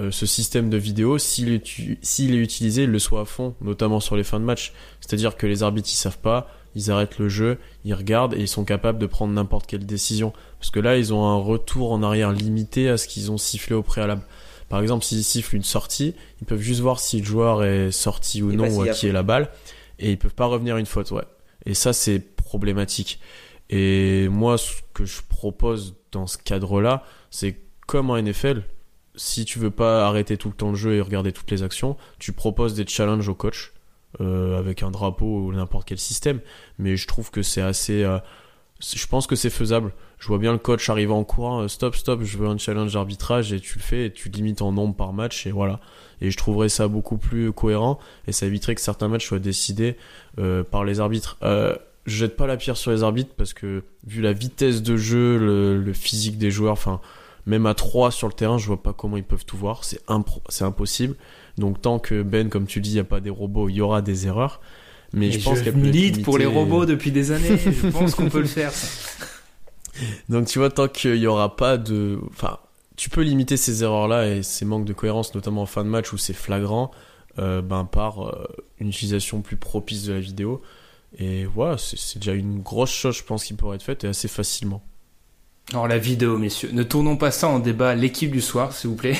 euh, ce système de vidéo, s'il est, tu- s'il est utilisé, il le soit à fond, notamment sur les fins de match. C'est-à-dire que les arbitres, ils savent pas, ils arrêtent le jeu, ils regardent et ils sont capables de prendre n'importe quelle décision. Parce que là, ils ont un retour en arrière limité à ce qu'ils ont sifflé au préalable. Par exemple, s'ils sifflent une sortie, ils peuvent juste voir si le joueur est sorti ou Et non ou à qui est la balle. Et ils peuvent pas revenir une faute, ouais. Et ça, c'est problématique. Et moi, ce que je propose dans ce cadre-là, c'est comme en NFL, si tu veux pas arrêter tout le temps le jeu et regarder toutes les actions, tu proposes des challenges au coach euh, avec un drapeau ou n'importe quel système. Mais je trouve que c'est assez. euh, je pense que c'est faisable. Je vois bien le coach arriver en courant, euh, stop, stop, je veux un challenge d'arbitrage et tu le fais et tu limites en nombre par match et voilà. Et je trouverais ça beaucoup plus cohérent et ça éviterait que certains matchs soient décidés par les arbitres. Euh, je jette pas la pierre sur les arbitres parce que vu la vitesse de jeu, le, le physique des joueurs, enfin même à 3 sur le terrain, je vois pas comment ils peuvent tout voir, c'est impossible. Donc tant que Ben, comme tu dis, il y a pas des robots, il y aura des erreurs. Mais je pense qu'elle peut être milite pour les robots depuis des années. Je pense qu'on peut le faire. ça. Donc tu vois, tant qu'il y aura pas de, enfin, tu peux limiter ces erreurs-là et ces manques de cohérence, notamment en fin de match où c'est flagrant, euh, ben par euh, une utilisation plus propice de la vidéo. Et voilà, c'est c'est déjà une grosse chose, je pense, qui pourrait être faite et assez facilement. Alors la vidéo, messieurs, ne tournons pas ça en débat l'équipe du soir, s'il vous plaît.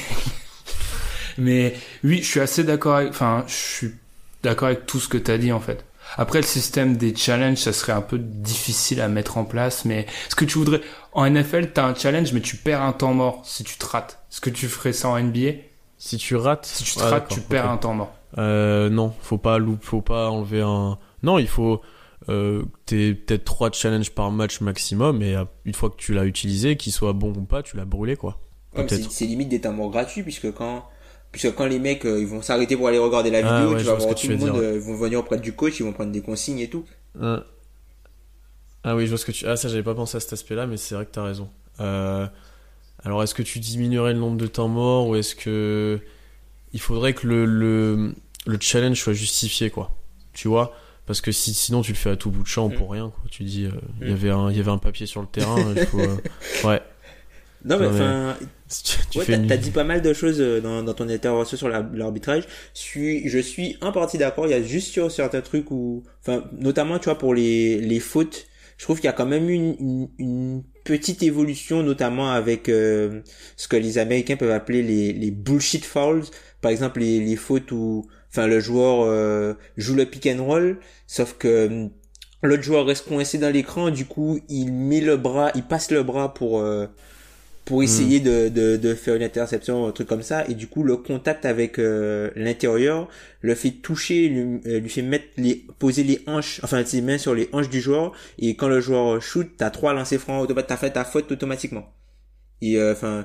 Mais oui, je suis assez d'accord avec, enfin, je suis d'accord avec tout ce que t'as dit en fait. Après, le système des challenges, ça serait un peu difficile à mettre en place, mais ce que tu voudrais, en NFL, t'as un challenge, mais tu perds un temps mort si tu te rates. Est-ce que tu ferais ça en NBA? Si tu rates, Si tu te Ah, rates, tu perds un temps mort. Euh, non, faut pas loup, faut pas enlever un. Non, il faut. Euh, t'es peut-être trois challenges par match maximum et euh, une fois que tu l'as utilisé, qu'il soit bon ou pas, tu l'as brûlé quoi. Ouais, c'est limite des temps morts gratuits puisque quand puisque quand les mecs euh, ils vont s'arrêter pour aller regarder la Ah, vidéo, ouais, tu vas voir tout le monde dire, ils vont venir auprès du coach, ils vont prendre des consignes et tout. Ah oui, je vois ce que tu. Ah ça, j'avais pas pensé à cet aspect-là, mais c'est vrai que t'as raison. Euh, Alors, est-ce que tu diminuerais le nombre de temps morts ou est-ce que il faudrait que le, le le challenge soit justifié quoi Tu vois? Parce que si, sinon tu le fais à tout bout de champ Mm. pour rien quoi. Tu dis, euh, il y Mm. avait un il y avait un papier sur le terrain. il faut, euh, Ouais. Non mais enfin tu, Ouais, t'as une- dit pas mal de choses euh, dans, dans ton intervention sur la- l'arbitrage. Je suis, je suis en partie d'accord. Il y a juste sur certains trucs où, enfin, notamment, tu vois, pour les, les fautes, je trouve qu'il y a quand même une, une, une petite évolution, notamment avec euh, ce que les Américains peuvent appeler les, les bullshit fouls. Par exemple, les, les fautes où, enfin, le joueur euh, joue le pick and roll, sauf que euh, l'autre joueur reste coincé dans l'écran. Du coup, il met le bras, il passe le bras pour euh, pour essayer de, de, de faire une interception, un truc comme ça, et du coup le contact avec euh, l'intérieur le fait toucher, lui, euh, lui fait mettre les, poser les hanches, enfin ses mains sur les hanches du joueur, et quand le joueur shoot, t'as trois lancers francs t'as fait ta faute automatiquement. Et euh, enfin, euh,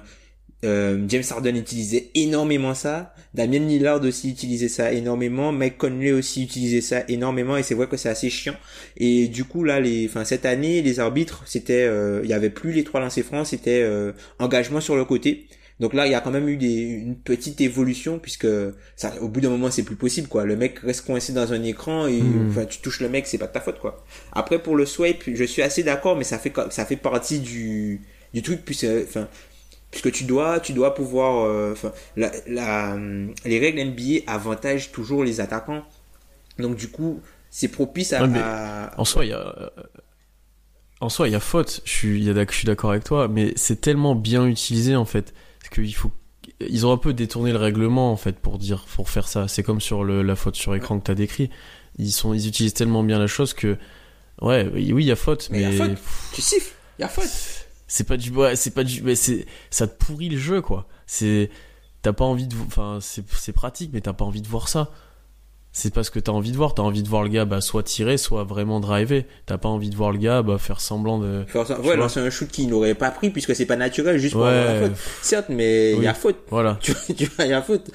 James Harden utilisait énormément ça, Damien Lillard aussi utilisait ça énormément, Mike Conley aussi utilisait ça énormément, et c'est vrai que c'est assez chiant. Et du coup là, les, enfin cette année, les arbitres, c'était, euh, il y avait plus les trois lancers francs, c'était euh, engagement sur le côté. Donc là, il y a quand même eu des, une petite évolution puisque ça, au bout d'un moment, c'est plus possible quoi. Le mec reste coincé dans un écran et Mhm. enfin tu touches le mec, c'est pas de ta faute quoi. Après pour le swipe, je suis assez d'accord, mais ça fait ça fait partie du du truc puisque enfin puisque tu dois tu dois pouvoir euh, la, la les règles NBA avantagent toujours les attaquants. Donc du coup, c'est propice à, Ouais, mais à- En soi, il y a. euh, en soi, il y a faute. Je suis, je d'accord avec toi, mais c'est tellement bien utilisé en fait qu'il faut. Ils ont un peu détourné le règlement en fait pour dire, pour faire ça. C'est comme sur le, la faute sur écran que t'as décrit. Ils sont, ils utilisent tellement bien la chose que, ouais, oui, il y a faute, Mais mais, il y a faute. Tu siffles, il y a faute. C'est pas du, ouais, c'est pas du, mais c'est, ça te pourrit le jeu quoi. C'est, t'as pas envie de, enfin, c'est, pratique, mais t'as pas envie de voir ça. C'est pas ce que t'as envie de voir. T'as envie de voir le gars, bah, soit tirer, soit vraiment driver. T'as pas envie de voir le gars, bah, faire semblant de. Faire Ouais, lancer un shoot qu'il n'aurait pas pris puisque c'est pas naturel juste pour Ouais. avoir la faute. Certes, mais il y a faute. Voilà. Tu, tu vois, il y a faute.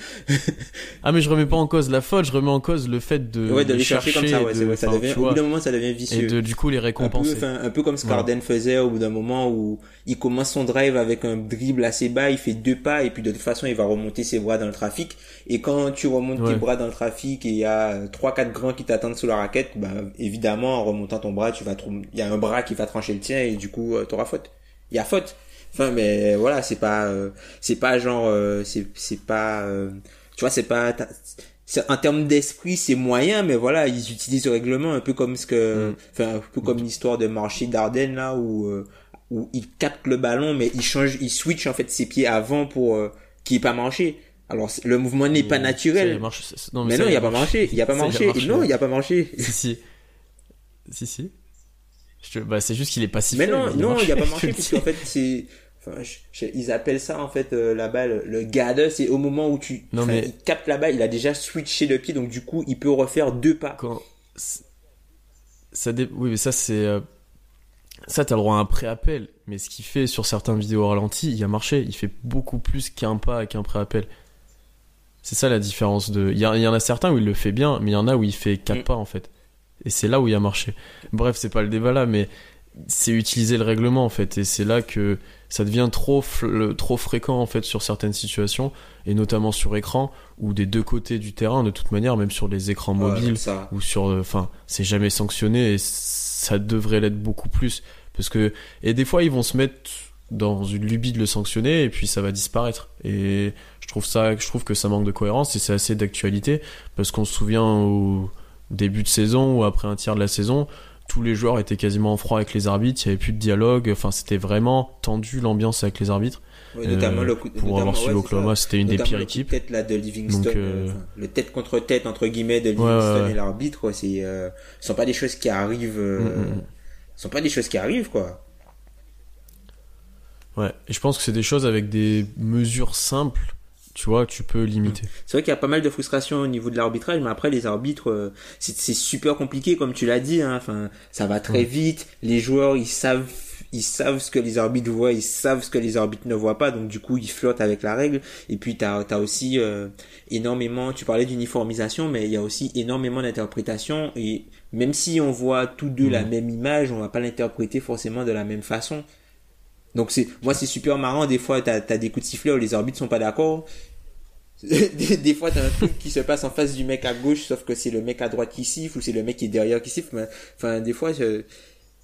Ah mais je remets pas en cause la faute, je remets en cause le fait de, ouais, de les chercher comme ça, ouais, de- c'est vrai, ça devient, au bout d'un moment, ça devient et vicieux. de du coup les un peu, récompenser. un peu comme ce Voilà. qu'Arden faisait au bout d'un moment où il commence son drive avec un dribble assez bas, il fait deux pas et puis de toute façon il va remonter ses bras dans le trafic. Et quand tu remontes tes bras dans le trafic et il y a trois quatre grands qui t'attendent sous la raquette, bah évidemment en remontant ton bras, tu vas il y a un bras qui va trancher le tien et du coup tu t'auras faute. Il y a faute. Enfin mais voilà, c'est pas euh, c'est pas genre euh, c'est c'est pas euh, tu vois, c'est pas en termes d'esprit, c'est moyen, mais voilà, ils utilisent le règlement un peu comme ce que, Mm. enfin, un peu comme l'histoire de marché d'Ardennes là où euh, où il capte le ballon, mais il change, il switch en fait ses pieds avant pour euh, qu'il ait pas marché. Alors le mouvement n'est pas naturel. ça- mais non, il y a pas marché. il y a pas marché. Non, il y a pas marché. Si si. Si si. Je bah c'est juste qu'il est pas sifflé. Mais non, il non, il y a pas marché puisqu'en fait c'est Enfin, je- je- ils appellent ça en fait euh, là-bas le, le gather, c'est au moment où tu Non, enfin, mais- il capte là-bas, il a déjà switché le pied donc du coup il peut refaire deux pas. quand ça dé- oui mais ça c'est euh, ça t'as le droit à un pré-appel mais ce qu'il fait sur certaines vidéos ralenties il a marché il fait beaucoup plus qu'un pas qu'un pré-appel c'est ça la différence de il y, a- il y en a certains où il le fait bien mais il y en a où il fait quatre Mm. pas en fait et c'est là où il a marché bref c'est pas le débat là mais c'est utiliser le règlement en fait et c'est là que ça devient trop trop fréquent en fait sur certaines situations et notamment sur écran ou des deux côtés du terrain de toute manière même sur les écrans Ouais, mobiles ça. ou sur enfin c'est jamais sanctionné et ça devrait l'être beaucoup plus. Parce que et des fois ils vont se mettre dans une lubie de le sanctionner et puis ça va disparaître. Et je trouve ça je trouve que ça manque de cohérence et c'est assez d'actualité. Parce qu'on se souvient au début de saison ou après un tiers de la saison tous les joueurs étaient quasiment en froid avec les arbitres il y avait plus de dialogue. Enfin c'était vraiment tendu l'ambiance avec les arbitres Ouais, notamment Euh, le coup, pour notamment- avoir suivi ouais, Oklahoma c'était une des pires équipes Tête là de Livingston, Donc, enfin, le tête contre tête entre guillemets de Livingston et l'arbitre, c'est, euh, ce sont pas des choses qui arrivent, euh, Mm, mm, mm. ce sont pas des choses qui arrivent quoi. ouais et je pense que c'est des choses avec des mesures simples tu vois tu peux limiter C'est vrai qu'il y a pas mal de frustration au niveau de l'arbitrage, mais après les arbitres, c'est super compliqué comme tu l'as dit. Hein. Enfin, ça va très Ouais. vite. Les joueurs, ils savent, ils savent ce que les arbitres voient, ils savent ce que les arbitres ne voient pas. Donc du coup, ils flottent avec la règle. Et puis t'as as aussi euh, énormément. Tu parlais d'uniformisation, mais il y a aussi énormément d'interprétation. Et même si on voit tous deux la Mhm. même image, on va pas l'interpréter forcément de la même façon. Donc c'est moi c'est super marrant des fois t'as as des coups de sifflet où les arbitres sont pas d'accord des, des fois t'as un truc qui se passe en face du mec à gauche sauf que c'est le mec à droite qui siffle ou c'est le mec qui est derrière qui siffle enfin des fois je...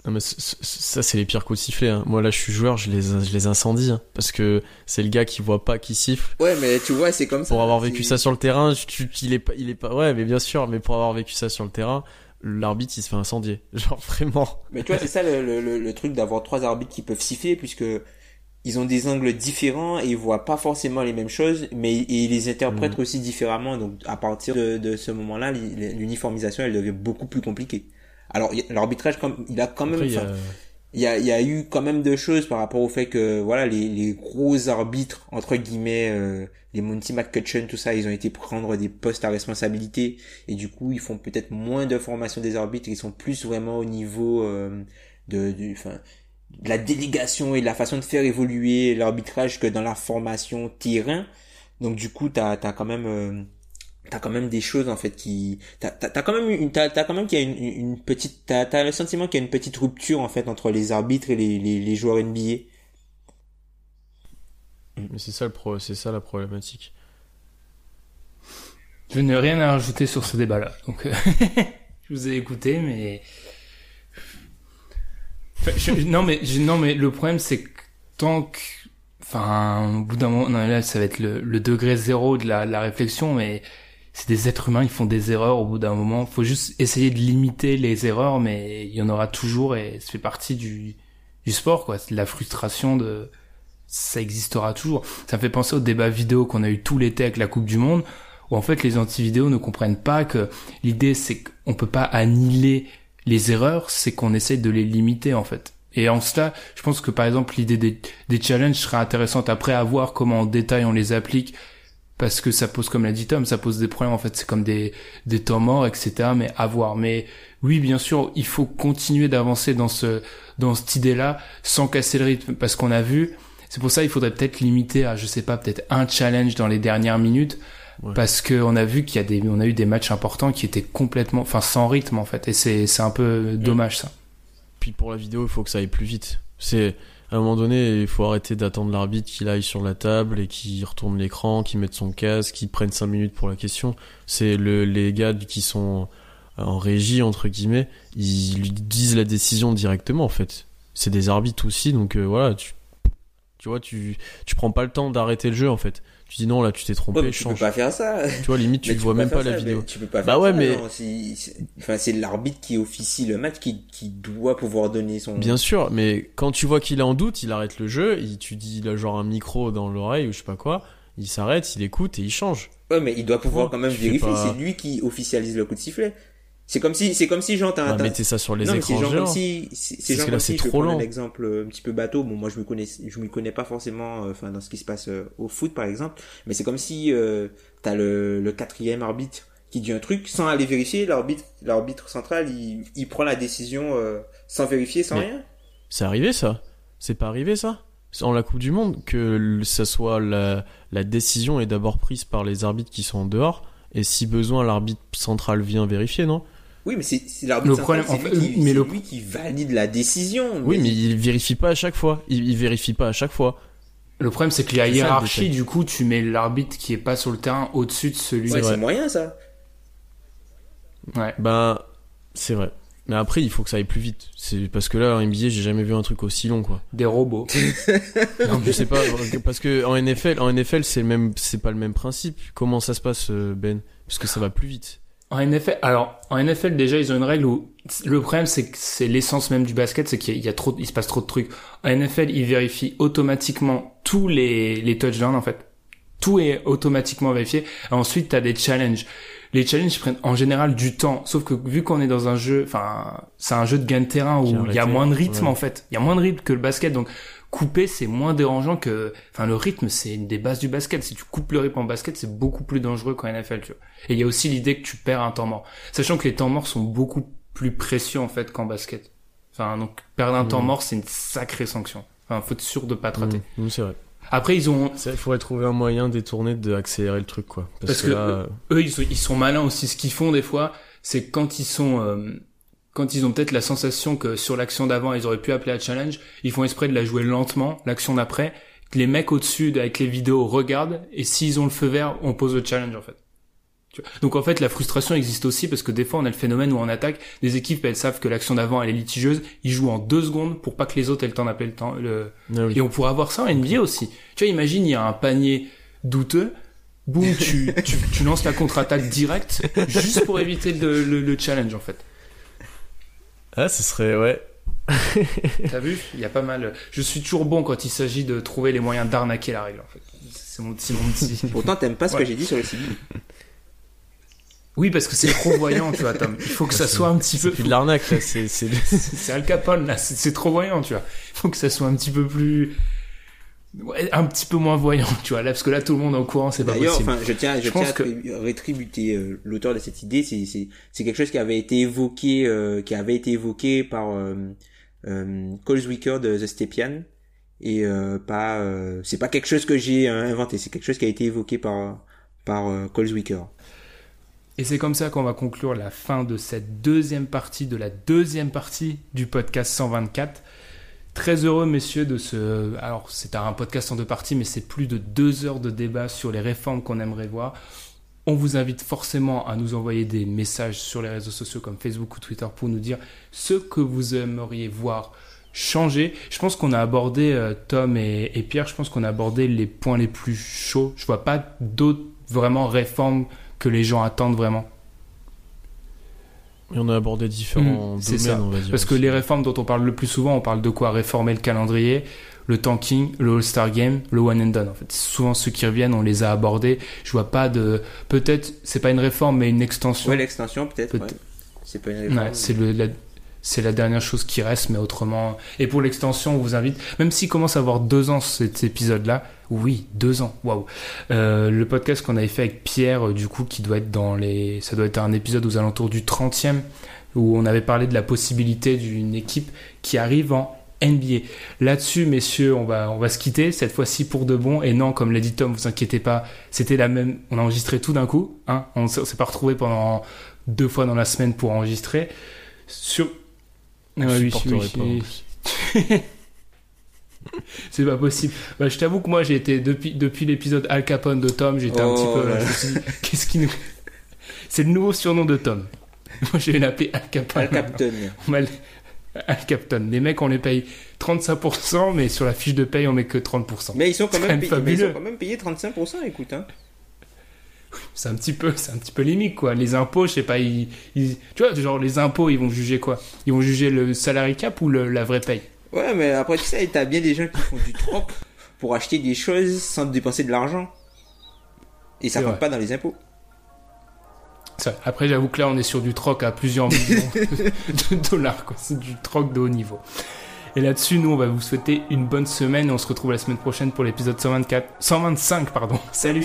Non, mais ça, c'est les pires coups de sifflet. hein. Moi, là, je suis joueur, je les, je les incendie. hein, parce que c'est le gars qui voit pas qui siffle. ouais mais tu vois c'est comme ça Pour avoir vécu c'est- ça sur le terrain, tu, il est pas, il est pas, ouais, mais bien sûr, mais pour avoir vécu ça sur le terrain, l'arbitre, il se fait incendier. Genre, vraiment. mais tu vois c'est ça le, le, le, le truc d'avoir trois arbitres qui peuvent siffler puisque ils ont des angles différents et ils voient pas forcément les mêmes choses mais ils les interprètent Mm. aussi différemment donc à partir de, de ce moment là l'uniformisation elle devient beaucoup plus compliquée alors l'arbitrage comme il a quand même Après, il y a- y a, eu quand même de choses par rapport au fait que voilà les, les gros arbitres entre guillemets euh, les Monty McCutcheon tout ça ils ont été prendre des postes à responsabilité. Et du coup ils font peut-être moins de formation des arbitres. Ils sont plus vraiment au niveau euh, de du enfin de la délégation et de la façon de faire évoluer l'arbitrage que dans la formation terrain. Donc du coup t'as as quand même euh, t'as quand même des choses en fait qui t'as t'as t'as quand même une t'as t'as quand même qu'il y a une, une petite t'as t'as le sentiment qu'il y a une petite rupture en fait entre les arbitres et les les, les joueurs NBA Mais c'est ça le pro, c'est ça la problématique. Je n'ai rien à rajouter sur ce débat-là. Donc, euh, je vous ai écouté, mais Enfin, je- non, mais je- non, mais le problème c'est que tant que, enfin, au bout d'un moment, non, là, ça va être le, le degré zéro de la, la réflexion, mais c'est des êtres humains, ils font des erreurs au bout d'un moment. Faut juste essayer de limiter les erreurs, mais il y en aura toujours et ça fait partie du, sport, quoi. La frustration de, ça existera toujours. Ça me fait penser au débat vidéo qu'on a eu tout l'été avec la Coupe du Monde, où en fait les anti-vidéos ne comprennent pas que l'idée c'est qu'on peut pas annihiler les erreurs, c'est qu'on essaye de les limiter en fait. Et en cela, je pense que par exemple l'idée des, challenges serait intéressante après à voir comment en détail on les applique parce que ça pose, comme l'a dit Tom, ça pose des problèmes. En fait, c'est comme des, des temps morts, etc. Mais à voir. Mais oui, bien sûr, il faut continuer d'avancer dans ce, dans cette idée-là, sans casser le rythme, parce qu'on a vu. C'est pour ça, il faudrait peut-être limiter à, je sais pas, peut-être un challenge dans les dernières minutes, Ouais. parce que on a vu qu'il y a des, on a eu des matchs importants qui étaient complètement, enfin, sans rythme en fait. Et c'est, c'est un peu dommage ça. Puis pour la vidéo, il faut que ça aille plus vite. C'est à un moment donné, il faut arrêter d'attendre l'arbitre qu'il aille sur la table et qu'il retourne l'écran, qu'il mette son casque, qu'il prenne 5 minutes pour la question. C'est le, les gars qui sont en régie entre guillemets, ils lui disent la décision directement en fait. C'est des arbitres aussi, donc euh, voilà, tu, tu vois, tu, tu prends pas le temps d'arrêter le jeu en fait. Tu dis non là, tu t'es trompé, Ouais, tu peux pas faire ça. Tu vois, limite tu Mais vois même pas la vidéo. Tu peux pas Bah faire ouais, ça, mais- c'est- Enfin, c'est l'arbitre qui officie le match qui, qui doit pouvoir donner son. Bien sûr, mais quand tu vois qu'il est en doute, il arrête le jeu, il, tu dis il a genre un micro dans l'oreille ou je sais pas quoi, il s'arrête, il écoute et il change. Ouais, mais il doit pouvoir Ouais, quand même tu vérifier. pas- C'est lui qui officialise le coup de sifflet. C'est comme si, c'est comme si genre t'as, mettez ça sur les non, mais c'est écrans genre comme si, c'est genre comme c'est si je lent. un exemple euh, un petit peu bateau. Bon, moi, je me connais, je me connais pas forcément, euh, enfin, dans ce qui se passe euh, au foot, par exemple. Mais c'est comme si, euh, t'as le, le quatrième arbitre qui dit un truc sans aller vérifier. L'arbitre, l'arbitre central, il, il prend la décision, sans vérifier, sans Mais- rien. C'est arrivé ça C'est pas arrivé ça En la Coupe du Monde, que ça soit la, la décision est d'abord prise par les arbitres qui sont en dehors, et si besoin, l'arbitre central vient vérifier, non? Oui, mais c'est, l'arbitre Le problème, lui, qui, mais c'est le- lui qui valide la décision. Oui, mais il vérifie pas à chaque fois. Il, il vérifie pas à chaque fois. Le problème, c'est que la ça, hiérarchie, du coup, tu mets l'arbitre qui est pas sur le terrain au-dessus de celui. Ouais, c'est moyen, ça. Ouais. Ben, c'est vrai. Mais après, il faut que ça aille plus vite. C'est parce que là, en NBA, j'ai jamais vu un truc aussi long, quoi. Des robots. Non, je sais pas, parce que en NFL, en NFL, c'est le même, c'est pas le même principe. Comment ça se passe, euh, Ben? Parce que ça va plus vite. En NFL, alors en NFL déjà ils ont une règle où le problème c'est que c'est l'essence même du basket, c'est qu'il y a- il y a trop, il se passe trop de trucs. En NFL ils vérifient automatiquement tous les les touchdowns en fait, tout est automatiquement vérifié. Et ensuite t'as des challenges. Les challenges prennent en général du temps, sauf que vu qu'on est dans un jeu, enfin c'est un jeu de gain de terrain où il y a moins de rythme ouais. en fait, il y a moins de rythme que le basket donc couper c'est moins dérangeant que enfin le rythme c'est une des bases du basket. Si tu coupes le rythme en basket c'est beaucoup plus dangereux qu'en NFL tu vois. Et il y a aussi l'idée que tu perds un temps mort. Sachant que les temps morts sont beaucoup plus précieux en fait qu'en basket. Enfin donc perdre un temps Mhm. mort c'est une sacrée sanction. Enfin faut être sûr de pas te rater. Mmh, mmh, c'est vrai. après ils ont Il faudrait trouver un moyen détourné d'accélérer le truc, quoi. Parce, Parce que, que là, eux ils sont, ils sont malins aussi. Ce qu'ils font des fois c'est quand ils sont euh, quand ils ont peut-être la sensation que sur l'action d'avant ils auraient pu appeler à challenge ils font exprès de la jouer lentement l'action d'après que les mecs au-dessus avec les vidéos regardent et s'ils ont le feu vert on pose le challenge en fait donc en fait la frustration existe aussi parce que des fois on a le phénomène où en attaque des équipes elles savent que l'action d'avant elle est litigieuse ils jouent en deux secondes pour pas que les autres aient le temps d'appeler le temps le, ah oui. et on pourrait avoir ça en NBA aussi. Tu vois, imagine, il y a un panier douteux. Boum, tu, tu, tu lances la contre-attaque directe juste pour éviter le, le, le challenge, en fait. Ah, ce serait, ouais. T'as vu Il y a pas mal. Je suis toujours bon quand il s'agit de trouver les moyens d'arnaquer la règle, en fait. C'est mon, c'est mon petit. Pourtant, t'aimes pas ce Ouais. que j'ai dit sur le civil. Oui, parce que c'est trop voyant, tu vois, Tom. Il faut que ça soit un petit peu. C'est plus de l'arnaque, là. C'est, c'est... C'est Al Capone, là. C'est trop voyant, tu vois. Il faut que ça soit un petit peu plus. Ouais, un petit peu moins voyant, tu vois. Là, parce que là, tout le monde est au courant, c'est pas D'ailleurs, possible. enfin, je tiens, je, Je tiens pense à que- rétributer euh, l'auteur de cette idée. C'est, c'est, c'est quelque chose qui avait été évoqué, euh, qui avait été évoqué par euh, euh, de The Stepian, et euh, pas, c'est pas quelque chose que j'ai inventé. C'est quelque chose qui a été évoqué par par euh. Et c'est comme ça qu'on va conclure la fin de cette deuxième partie, de la deuxième partie du podcast 124. Très heureux, messieurs, de ce... Alors, c'est un podcast en deux parties, mais c'est plus de deux heures de débat sur les réformes qu'on aimerait voir. On vous invite forcément à nous envoyer des messages sur les réseaux sociaux comme Facebook ou Twitter pour nous dire ce que vous aimeriez voir changer. Je pense qu'on a abordé, euh, Tom et, Pierre, je pense qu'on a abordé les points les plus chauds. Je vois pas d'autres vraiment réformes que les gens attendent vraiment. Et on a abordé différents Mm, c'est domaines, ça. on va dire. Parce que les réformes dont on parle le plus souvent, on parle de quoi? Réformer le calendrier, le tanking, le All-Star Game, le One and Done. En fait, souvent ceux qui reviennent, on les a abordés. Je vois pas de. Peut-être, c'est pas une réforme, mais une extension. Ouais, l'extension, peut-être. Peut- ouais. C'est pas une réforme. Ouais, c'est le, la, c'est la dernière chose qui reste, mais autrement. Et pour l'extension, on vous invite, même s'il commence à avoir deux ans cet épisode-là, oui, deux ans, waouh. Euh, le podcast qu'on avait fait avec Pierre, euh, du coup, qui doit être dans les, ça doit être un épisode aux alentours du 30e, où on avait parlé de la possibilité d'une équipe qui arrive en NBA. Là-dessus, messieurs, on va, on va se quitter, cette fois-ci pour de bon. Et non, comme l'a dit Tom, vous inquiétez pas, c'était la même, on a enregistré tout d'un coup, hein. On s'est pas retrouvé pendant deux fois dans la semaine pour enregistrer. Sur, Ah oui, supporterait oui, pas, oui. en plus. C'est pas possible. Bah, je t'avoue que moi, j'ai été depuis depuis l'épisode Al Capone de Tom, j'étais un Oh petit peu. là je me suis dit, Qu'est-ce qui nous C'est le nouveau surnom de Tom. Moi, je vais l'appeler Al Capone. Al Captain. Al Capone. Les mecs, on les paye 35%, mais sur la fiche de paye, on met que 30%. Mais ils sont quand même, payés, mais ils sont quand même payés 35%, écoute. Hein. C'est un petit peu, c'est un petit peu limite, quoi. Les impôts, je sais pas, ils, ils- tu vois, genre les impôts, ils vont juger quoi? Ils vont juger le salary cap ou le- la vraie paye? Ouais, mais après, tu sais, t'as bien des gens qui font du troc pour acheter des choses sans dépenser de l'argent. Et ça vrai. pas dans les impôts. Ça, Après, j'avoue que là, on est sur du troc à plusieurs millions de dollars, quoi. C'est du troc de haut niveau. Et là-dessus, nous, on va vous souhaiter une bonne semaine et on se retrouve la semaine prochaine pour l'épisode 124, 125, pardon. Salut!